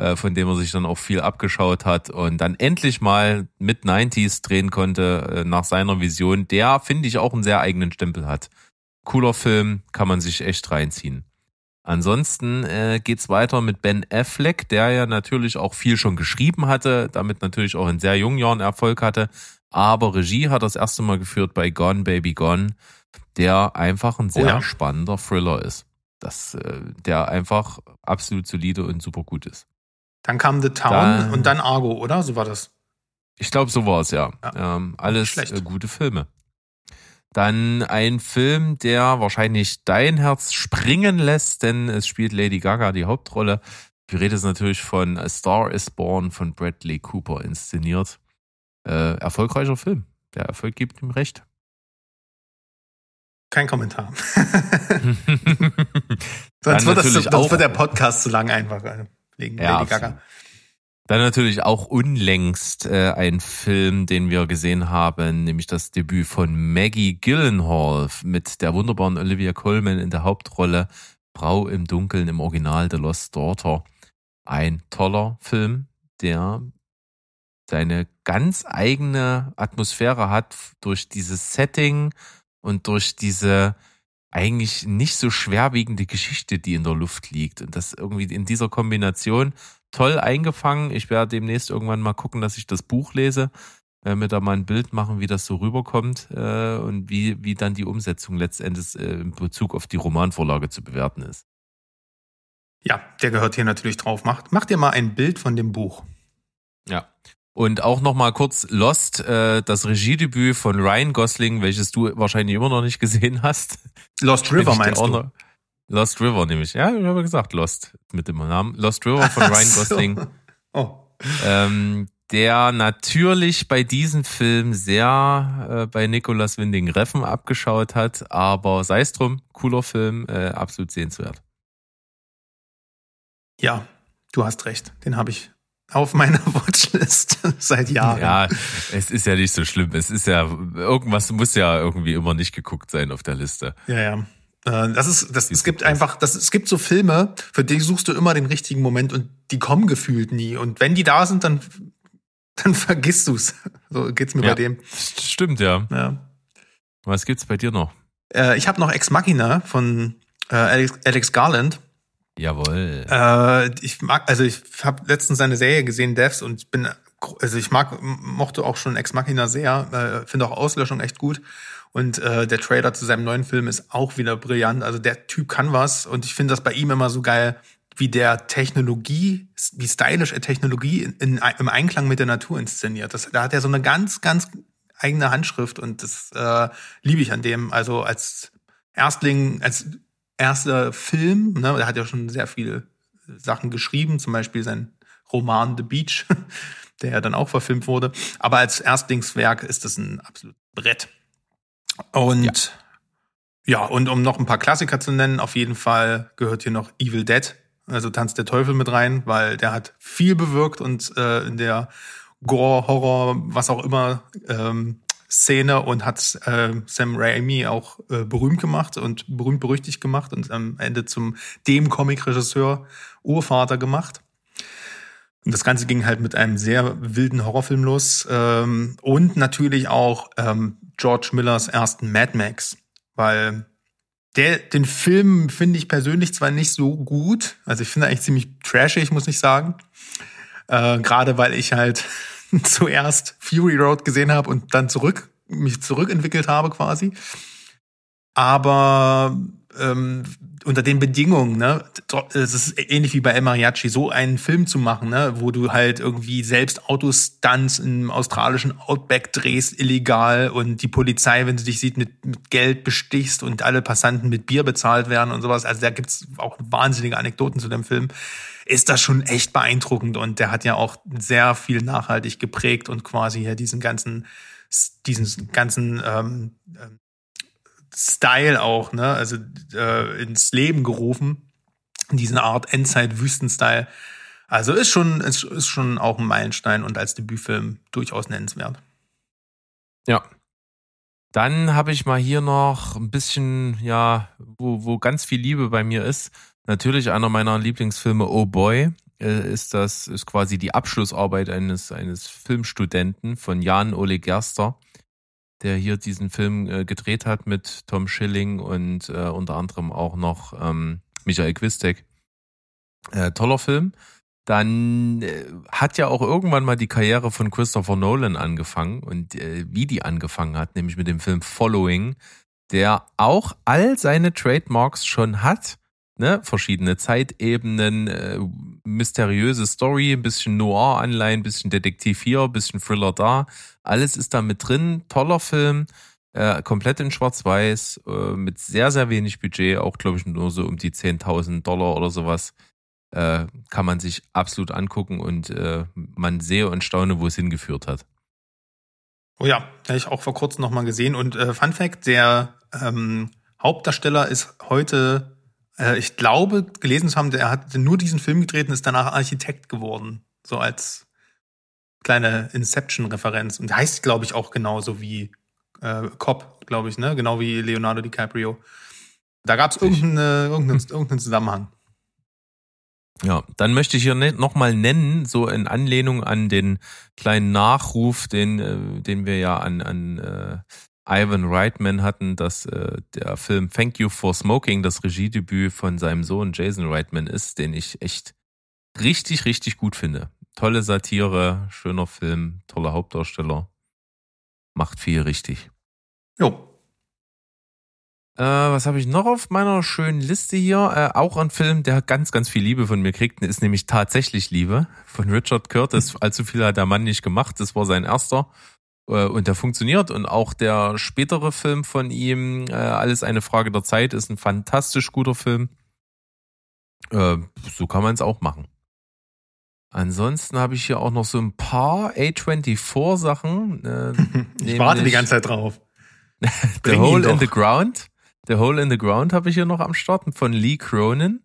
Äh, von dem er sich dann auch viel abgeschaut hat und dann endlich mal mit 90s drehen konnte äh, nach seiner Vision, der, finde ich, auch einen sehr eigenen Stempel hat. Cooler Film, kann man sich echt reinziehen. Ansonsten äh, geht's weiter mit Ben Affleck, der ja natürlich auch viel schon geschrieben hatte, damit natürlich auch in sehr jungen Jahren Erfolg hatte. Aber Regie hat das erste Mal geführt bei Gone Baby Gone, der einfach ein sehr oh ja. spannender Thriller ist. Das, äh, der einfach absolut solide und super gut ist. Dann kam The Town dann, und dann Argo, oder? So war das. Ich glaube, so war es, ja. ja. Ähm, alles äh, gute Filme. Dann ein Film, der wahrscheinlich dein Herz springen lässt, denn es spielt Lady Gaga die Hauptrolle. Die Rede ist natürlich von A Star is Born von Bradley Cooper inszeniert. Äh, erfolgreicher Film. Der Erfolg gibt ihm recht. Kein Kommentar. sonst, wird das, sonst wird der Podcast zu lang einfach. Wegen ja, Lady Gaga. Dann natürlich auch unlängst äh, ein Film, den wir gesehen haben, nämlich das Debüt von Maggie Gyllenhaal mit der wunderbaren Olivia Colman in der Hauptrolle. Frau im Dunkeln im Original The Lost Daughter. Ein toller Film, der seine ganz eigene Atmosphäre hat durch dieses Setting und durch diese eigentlich nicht so schwerwiegende Geschichte, die in der Luft liegt. Und das irgendwie in dieser Kombination toll eingefangen. Ich werde demnächst irgendwann mal gucken, dass ich das Buch lese, äh, mir da mal ein Bild machen, wie das so rüberkommt äh, und wie, wie dann die Umsetzung letztendlich äh, in Bezug auf die Romanvorlage zu bewerten ist. Ja, der gehört hier natürlich drauf. Macht, macht dir mal ein Bild von dem Buch. Ja. Und auch noch mal kurz Lost, äh, das Regiedebüt von Ryan Gosling, welches du wahrscheinlich immer noch nicht gesehen hast. Lost River meinst du? Lost River nämlich. Ja, ich habe gesagt Lost mit dem Namen. Lost River von Ryan Gosling. Oh. Ähm, der natürlich bei diesem Film sehr äh, bei Nicolas Winding Reffen abgeschaut hat, aber sei es drum, cooler Film, äh, absolut sehenswert. Ja, du hast recht. Den habe ich auf meiner Watchlist seit Jahren. Ja, es ist ja nicht so schlimm. Es ist ja, irgendwas muss ja irgendwie immer nicht geguckt sein auf der Liste. Ja, ja. Äh, das ist, das, es gibt einfach, das, es gibt so Filme, für die suchst du immer den richtigen Moment und die kommen gefühlt nie. Und wenn die da sind, dann, dann vergisst du's. So geht's mir ja, bei dem. Stimmt, ja. ja. Was gibt's bei dir noch? Äh, ich habe noch Ex Machina von äh, Alex, Alex Garland. Jawohl. Äh, ich mag, also ich habe letztens seine Serie gesehen, Devs, und bin also ich mag, mochte auch schon Ex Machina sehr, äh, finde auch Auslöschung echt gut. Und äh, der Trailer zu seinem neuen Film ist auch wieder brillant. Also der Typ kann was und ich finde das bei ihm immer so geil, wie der Technologie, wie stylisch er Technologie in, in, im Einklang mit der Natur inszeniert. Das, da hat er so eine ganz, ganz eigene Handschrift und das äh, liebe ich an dem. Also als Erstling, als erster Film, ne, er hat ja schon sehr viele Sachen geschrieben, zum Beispiel sein Roman The Beach, der ja dann auch verfilmt wurde. Aber als Erstlingswerk ist das ein absolutes Brett. Und ja. ja, und um noch ein paar Klassiker zu nennen, auf jeden Fall gehört hier noch Evil Dead, also Tanz der Teufel mit rein, weil der hat viel bewirkt und äh, in der Gore, Horror, was auch immer ähm, Szene und hat äh, Sam Raimi auch äh, berühmt gemacht und berühmt berüchtigt gemacht und am Ende zum dem Comic-Regisseur Urvater gemacht. Und das Ganze ging halt mit einem sehr wilden Horrorfilm los ähm, und natürlich auch ähm, George Millers ersten Mad Max, weil der, den Film finde ich persönlich zwar nicht so gut, also ich finde eigentlich ziemlich trashig, muss ich sagen. Äh, Gerade weil ich halt zuerst Fury Road gesehen habe und dann zurück, mich zurückentwickelt habe quasi. Aber ähm, unter den Bedingungen, ne, es ist ähnlich wie bei El Mariachi, so einen Film zu machen, ne, wo du halt irgendwie selbst Autostunts im australischen Outback drehst, illegal und die Polizei, wenn sie dich sieht, mit, mit Geld bestichst und alle Passanten mit Bier bezahlt werden und sowas. Also da gibt's auch wahnsinnige Anekdoten zu dem Film. Ist das schon echt beeindruckend und der hat ja auch sehr viel nachhaltig geprägt und quasi hier diesen ganzen, diesen ganzen ähm, Style auch, ne, also äh, ins Leben gerufen. Diesen Art Endzeit-Wüsten-Style. Also ist schon, ist, ist schon auch ein Meilenstein und als Debütfilm durchaus nennenswert. Ja. Dann habe ich mal hier noch ein bisschen, ja, wo, wo ganz viel Liebe bei mir ist. Natürlich einer meiner Lieblingsfilme, Oh Boy, äh, ist das, ist quasi die Abschlussarbeit eines, eines Filmstudenten von Jan Ole Gerster der hier diesen Film äh, gedreht hat mit Tom Schilling und äh, unter anderem auch noch ähm, Michael Quistek. Äh, toller Film. Dann äh, hat ja auch irgendwann mal die Karriere von Christopher Nolan angefangen und wie die angefangen hat, nämlich mit dem Film Following, der auch all seine Trademarks schon hat ne, verschiedene Zeitebenen, äh, mysteriöse Story, ein bisschen Noir-Anleihen, ein bisschen Detektiv hier, ein bisschen Thriller da. Alles ist da mit drin. Toller Film, äh, komplett in Schwarz-Weiß, äh, mit sehr, sehr wenig Budget, auch glaube ich nur so um die 10.000 Dollar oder sowas. Äh, kann man sich absolut angucken und äh, man sehe und staune, wo es hingeführt hat. Oh ja, habe ich auch vor kurzem nochmal gesehen. Und äh, Fun Fact, der ähm, Hauptdarsteller ist heute äh, ich glaube, gelesen zu haben, er hat nur diesen Film gedreht und ist danach Architekt geworden. So als kleine Inception-Referenz. Und heißt, glaube ich, auch genauso wie äh, Cop, glaube ich, ne? Genau wie Leonardo DiCaprio. Da gab es irgendeinen, irgendeinen, irgendeinen Zusammenhang. Ja, dann möchte ich hier ne, nochmal nennen, so in Anlehnung an den kleinen Nachruf, den, äh, den wir ja an, an äh, Ivan Reitman hatten, dass äh, der Film Thank You for Smoking das Regiedebüt von seinem Sohn Jason Reitman ist, den ich echt richtig, richtig gut finde. Tolle Satire, schöner Film, toller Hauptdarsteller. Macht viel richtig. Jo. Äh, was habe ich noch auf meiner schönen Liste hier? Äh, auch ein Film, der ganz, ganz viel Liebe von mir kriegt, ist nämlich tatsächlich Liebe von Richard Curtis. Allzu viel hat der Mann nicht gemacht. Das war sein erster. Äh, und der funktioniert. Und auch der spätere Film von ihm, äh, Alles eine Frage der Zeit, ist ein fantastisch guter Film. Äh, so kann man es auch machen. Ansonsten habe ich hier auch noch so ein paar A24 Sachen. Ich warte die ganze Zeit drauf. the Hole in the Ground. The Hole in the Ground habe ich hier noch am Start von Lee Cronin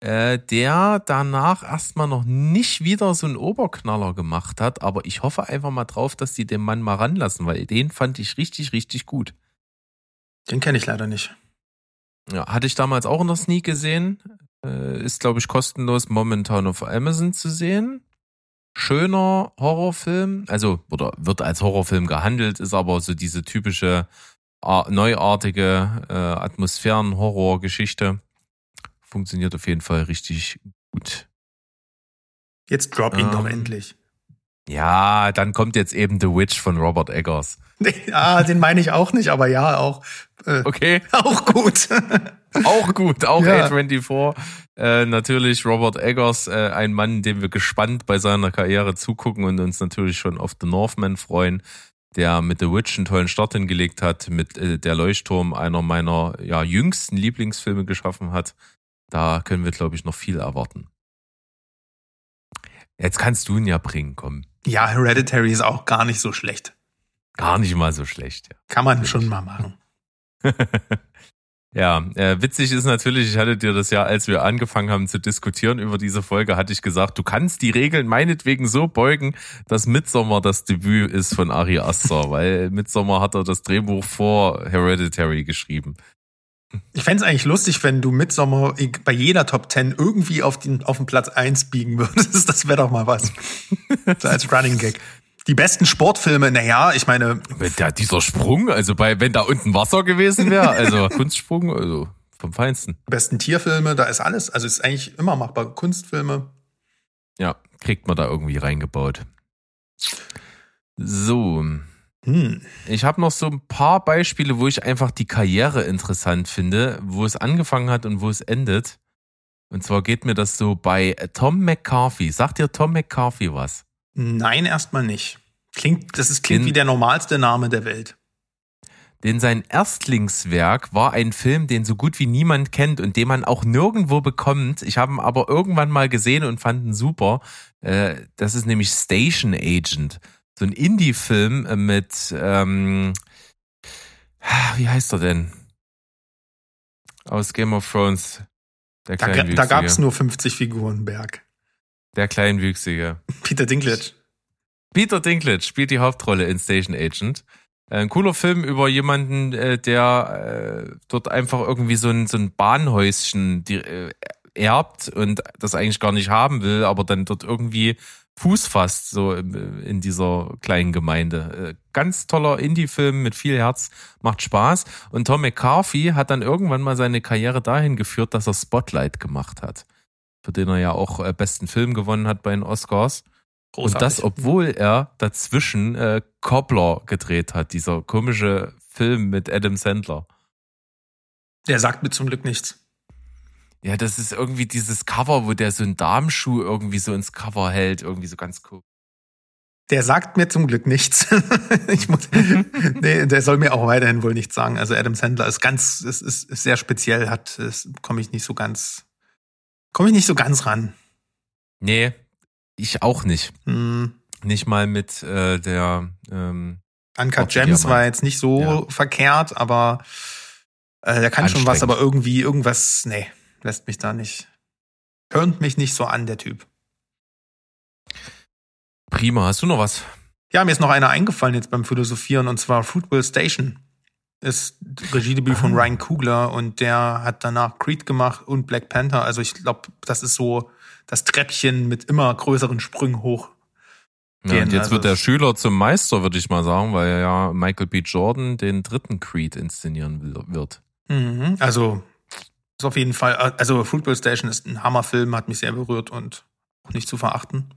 äh, der danach erstmal noch nicht wieder so einen Oberknaller gemacht hat, aber ich hoffe einfach mal drauf, dass die den Mann mal ranlassen, weil den fand ich richtig, richtig gut. Den kenne ich leider nicht. Ja, hatte ich damals auch in der Sneak gesehen. Äh, ist, glaube ich, kostenlos momentan auf Amazon zu sehen. Schöner Horrorfilm, also, oder wird als Horrorfilm gehandelt, ist aber so diese typische neuartige äh, Atmosphären-Horror-Geschichte funktioniert auf jeden Fall richtig gut. Jetzt drop ihn ähm, doch endlich. Ja, dann kommt jetzt eben The Witch von Robert Eggers. Ja, den meine ich auch nicht, aber ja, auch. Äh, okay. Auch gut. auch gut, auch ja. A24. Äh, natürlich Robert Eggers, äh, ein Mann, dem wir gespannt bei seiner Karriere zugucken und uns natürlich schon auf The Northman freuen, der mit The Witch einen tollen Start hingelegt hat, mit äh, Der Leuchtturm einer meiner ja, jüngsten Lieblingsfilme geschaffen hat. Da können wir, glaube ich, noch viel erwarten. Jetzt kannst du ihn ja bringen, komm. Ja, Hereditary ist auch gar nicht so schlecht. Gar nicht mal so schlecht, ja. Kann man schon mal machen. ja, äh, witzig ist natürlich, ich hatte dir das ja, als wir angefangen haben zu diskutieren über diese Folge, hatte ich gesagt, du kannst die Regeln meinetwegen so beugen, dass Midsommar das Debüt ist von Ari Aster, weil Midsommar hat er das Drehbuch vor Hereditary geschrieben. Ich fände es eigentlich lustig, wenn du Midsommar bei jeder Top 10 irgendwie auf den, auf den Platz 1 biegen würdest. Das wäre doch mal was. so als Running Gag. Die besten Sportfilme, naja, ich meine. Da dieser Sprung, also bei, wenn da unten Wasser gewesen wäre, also Kunstsprung, also vom Feinsten. Die besten Tierfilme, da ist alles. Also ist eigentlich immer machbar. Kunstfilme. Ja, kriegt man da irgendwie reingebaut. So. Hm. Ich habe noch so ein paar Beispiele, wo ich einfach die Karriere interessant finde, wo es angefangen hat und wo es endet. Und zwar geht mir das so bei Tom McCarthy. Sagt dir Tom McCarthy was? Nein, erstmal nicht. Klingt, das ist, klingt den, wie der normalste Name der Welt. Denn sein Erstlingswerk war ein Film, den so gut wie niemand kennt und den man auch nirgendwo bekommt. Ich habe ihn aber irgendwann mal gesehen und fand ihn super. Äh, das ist nämlich Station Agent. So ein Indie-Film mit, ähm, wie heißt er denn? Aus Game of Thrones. Der da, da gab es nur 50 Figuren, Berg. Der Kleinwüchsige. Peter Dinklage. Peter Dinklage spielt die Hauptrolle in Station Agent. Ein cooler Film über jemanden, äh, der äh, dort einfach irgendwie so ein, so ein Bahnhäuschen äh, erbt und das eigentlich gar nicht haben will, aber dann dort irgendwie Fuß fasst, so in dieser kleinen Gemeinde. Ganz toller Indie-Film mit viel Herz, macht Spaß. Und Tom McCarthy hat dann irgendwann mal seine Karriere dahin geführt, dass er Spotlight gemacht hat für den er ja auch äh, besten Film gewonnen hat bei den Oscars. Großartig. Und das, obwohl er dazwischen äh, Cobbler gedreht hat, dieser komische Film mit Adam Sandler. Der sagt mir zum Glück nichts. Ja, das ist irgendwie dieses Cover, wo der so einen Darmschuh irgendwie so ins Cover hält, irgendwie so ganz cool. Der sagt mir zum Glück nichts. ich muss, nee, der soll mir auch weiterhin wohl nichts sagen. Also Adam Sandler ist ganz, ist, ist, ist sehr speziell, hat, komme ich nicht so ganz komme ich nicht so ganz ran. Nee, ich auch nicht. Hm. Nicht mal mit äh, der ähm, Uncut Gems war jetzt nicht so ja. verkehrt, aber äh, der kann schon was, aber irgendwie irgendwas, nee, lässt mich da nicht, hört mich nicht so an, der Typ. Prima, hast du noch was? Ja, mir ist noch einer eingefallen jetzt beim Philosophieren und zwar Fruitville Station ist Regiedebüt von ah. Ryan Coogler und der hat danach Creed gemacht und Black Panther. Also ich glaube, das ist so das Treppchen mit immer größeren Sprüngen hoch. Ja, und jetzt also wird der Schüler zum Meister, würde ich mal sagen, weil ja Michael B. Jordan den dritten Creed inszenieren wird. Mhm, also ist auf jeden Fall, also Football Station ist ein Hammerfilm, hat mich sehr berührt und auch nicht zu verachten.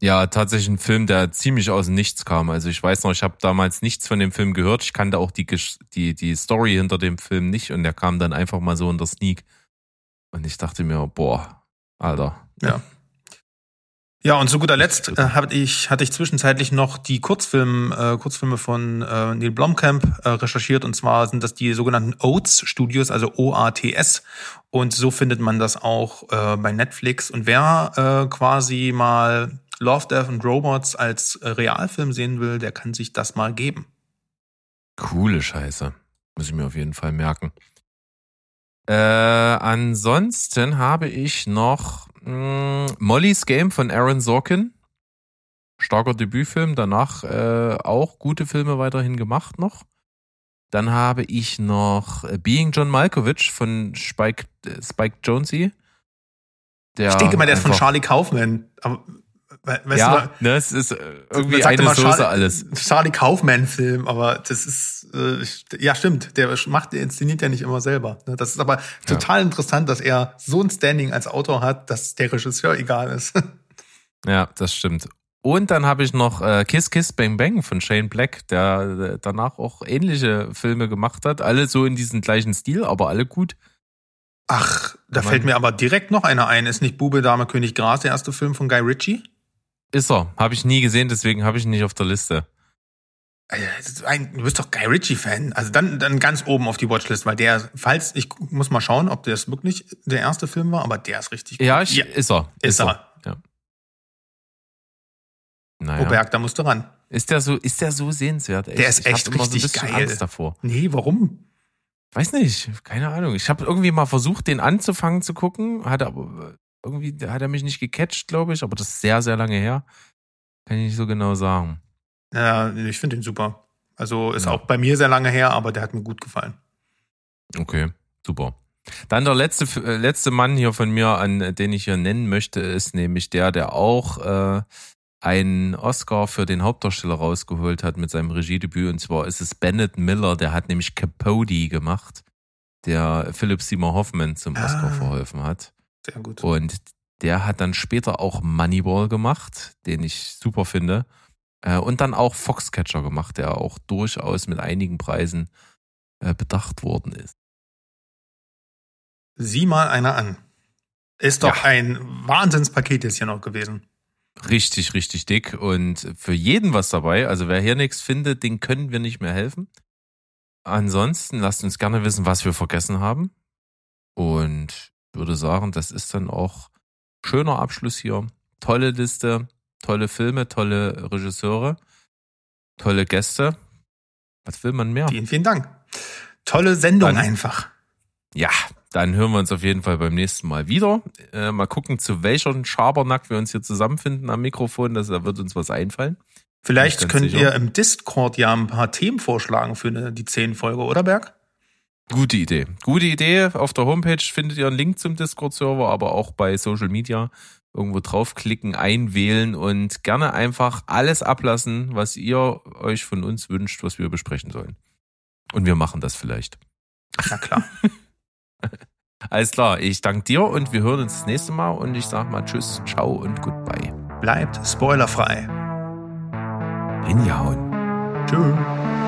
Ja, tatsächlich ein Film, der ziemlich aus dem Nichts kam. Also ich weiß noch, ich habe damals nichts von dem Film gehört. Ich kannte auch die, die, die Story hinter dem Film nicht und der kam dann einfach mal so in der Sneak. Und ich dachte mir, boah, Alter. Ja. Ja, und zu guter Letzt äh, hatte ich, hatte ich zwischenzeitlich noch die Kurzfilm, äh, Kurzfilme von äh, Neil Blomkamp äh, recherchiert. Und zwar sind das die sogenannten Oats Studios, also OATS. Und so findet man das auch äh, bei Netflix. Und wer äh, quasi mal Love, Death and Robots als äh, Realfilm sehen will, der kann sich das mal geben. Coole Scheiße. Muss ich mir auf jeden Fall merken. Äh, ansonsten habe ich noch mm, Molly's Game von Aaron Sorkin. Starker Debütfilm, danach äh, auch gute Filme weiterhin gemacht noch. Dann habe ich noch äh, Being John Malkovich von Spike, äh, Spike Jonze. Der ich denke mal, der ist von Charlie Kaufman. Aber Weißt ja, du, ne, es ist äh, irgendwie eine Soße Charlie, alles. Charlie Kaufman-Film, aber das ist, äh, ja stimmt, der macht, der inszeniert ja nicht immer selber. Ne? Das ist aber total ja. interessant, dass er so ein Standing als Autor hat, dass der Regisseur egal ist. Ja, das stimmt. Und dann habe ich noch äh, Kiss Kiss Bang Bang von Shane Black, der, der danach auch ähnliche Filme gemacht hat. Alle so in diesem gleichen Stil, aber alle gut. Ach, da fällt mir aber direkt noch einer ein. Ist nicht Bube, Dame, König, Gras der erste Film von Guy Ritchie? Ist er. Habe ich nie gesehen, deswegen habe ich ihn nicht auf der Liste. Du bist doch Guy Ritchie-Fan. Also dann, dann ganz oben auf die Watchlist, weil der, falls, ich muss mal schauen, ob das wirklich der erste Film war, aber der ist richtig gut. Ja, ich, ja. ist er. Ist, ist er. er. Ja. Naja. Oberg, da musst du ran. Ist der so, ist der so sehenswert? Echt? Der ist echt ich richtig so geil. Angst davor. Nee, warum? Weiß nicht, keine Ahnung. Ich habe irgendwie mal versucht, den anzufangen zu gucken, hat aber irgendwie hat er mich nicht gecatcht, glaube ich, aber das ist sehr, sehr lange her. Kann ich nicht so genau sagen. Ja, ich finde ihn super. Also ist ja. auch bei mir sehr lange her, aber der hat mir gut gefallen. Okay, super. Dann der letzte, äh, letzte Mann hier von mir, an den ich hier nennen möchte, ist nämlich der, der auch äh, einen Oscar für den Hauptdarsteller rausgeholt hat mit seinem Regiedebüt. Und zwar ist es Bennett Miller, der hat nämlich Capote gemacht, der Philip Seymour Hoffman zum Oscar ah, verholfen hat. Sehr gut. Und der hat dann später auch Moneyball gemacht, den ich super finde. Äh, und dann auch Foxcatcher gemacht, der auch durchaus mit einigen Preisen äh, bedacht worden ist. Sieh mal einer an. Ist doch ja. ein Wahnsinnspaket jetzt hier noch gewesen. Richtig, richtig dick und für jeden was dabei. Also wer hier nichts findet, den können wir nicht mehr helfen. Ansonsten lasst uns gerne wissen, was wir vergessen haben. Und würde sagen, das ist dann auch schöner Abschluss hier. Tolle Liste tolle Filme, tolle Regisseure, tolle Gäste. Was will man mehr? Vielen, vielen Dank. Tolle Sendung dann, einfach. Ja, dann hören wir uns auf jeden Fall beim nächsten Mal wieder. Äh, mal gucken, zu welcher Schabernack wir uns hier zusammenfinden am Mikrofon. Das, da wird uns was einfallen. Vielleicht könnt sicher. ihr im Discord ja ein paar Themen vorschlagen für die zehn Folge, oder Berg? Gute Idee. Gute Idee. Auf der Homepage findet ihr einen Link zum Discord-Server, aber auch bei Social Media irgendwo draufklicken, einwählen und gerne einfach alles ablassen, was ihr euch von uns wünscht, was wir besprechen sollen. Und wir machen das vielleicht. Na klar. Alles klar, ich danke dir und wir hören uns das nächste Mal und ich sag mal Tschüss, ciao und goodbye. Bleibt spoilerfrei. Hinjauen. Tschüss.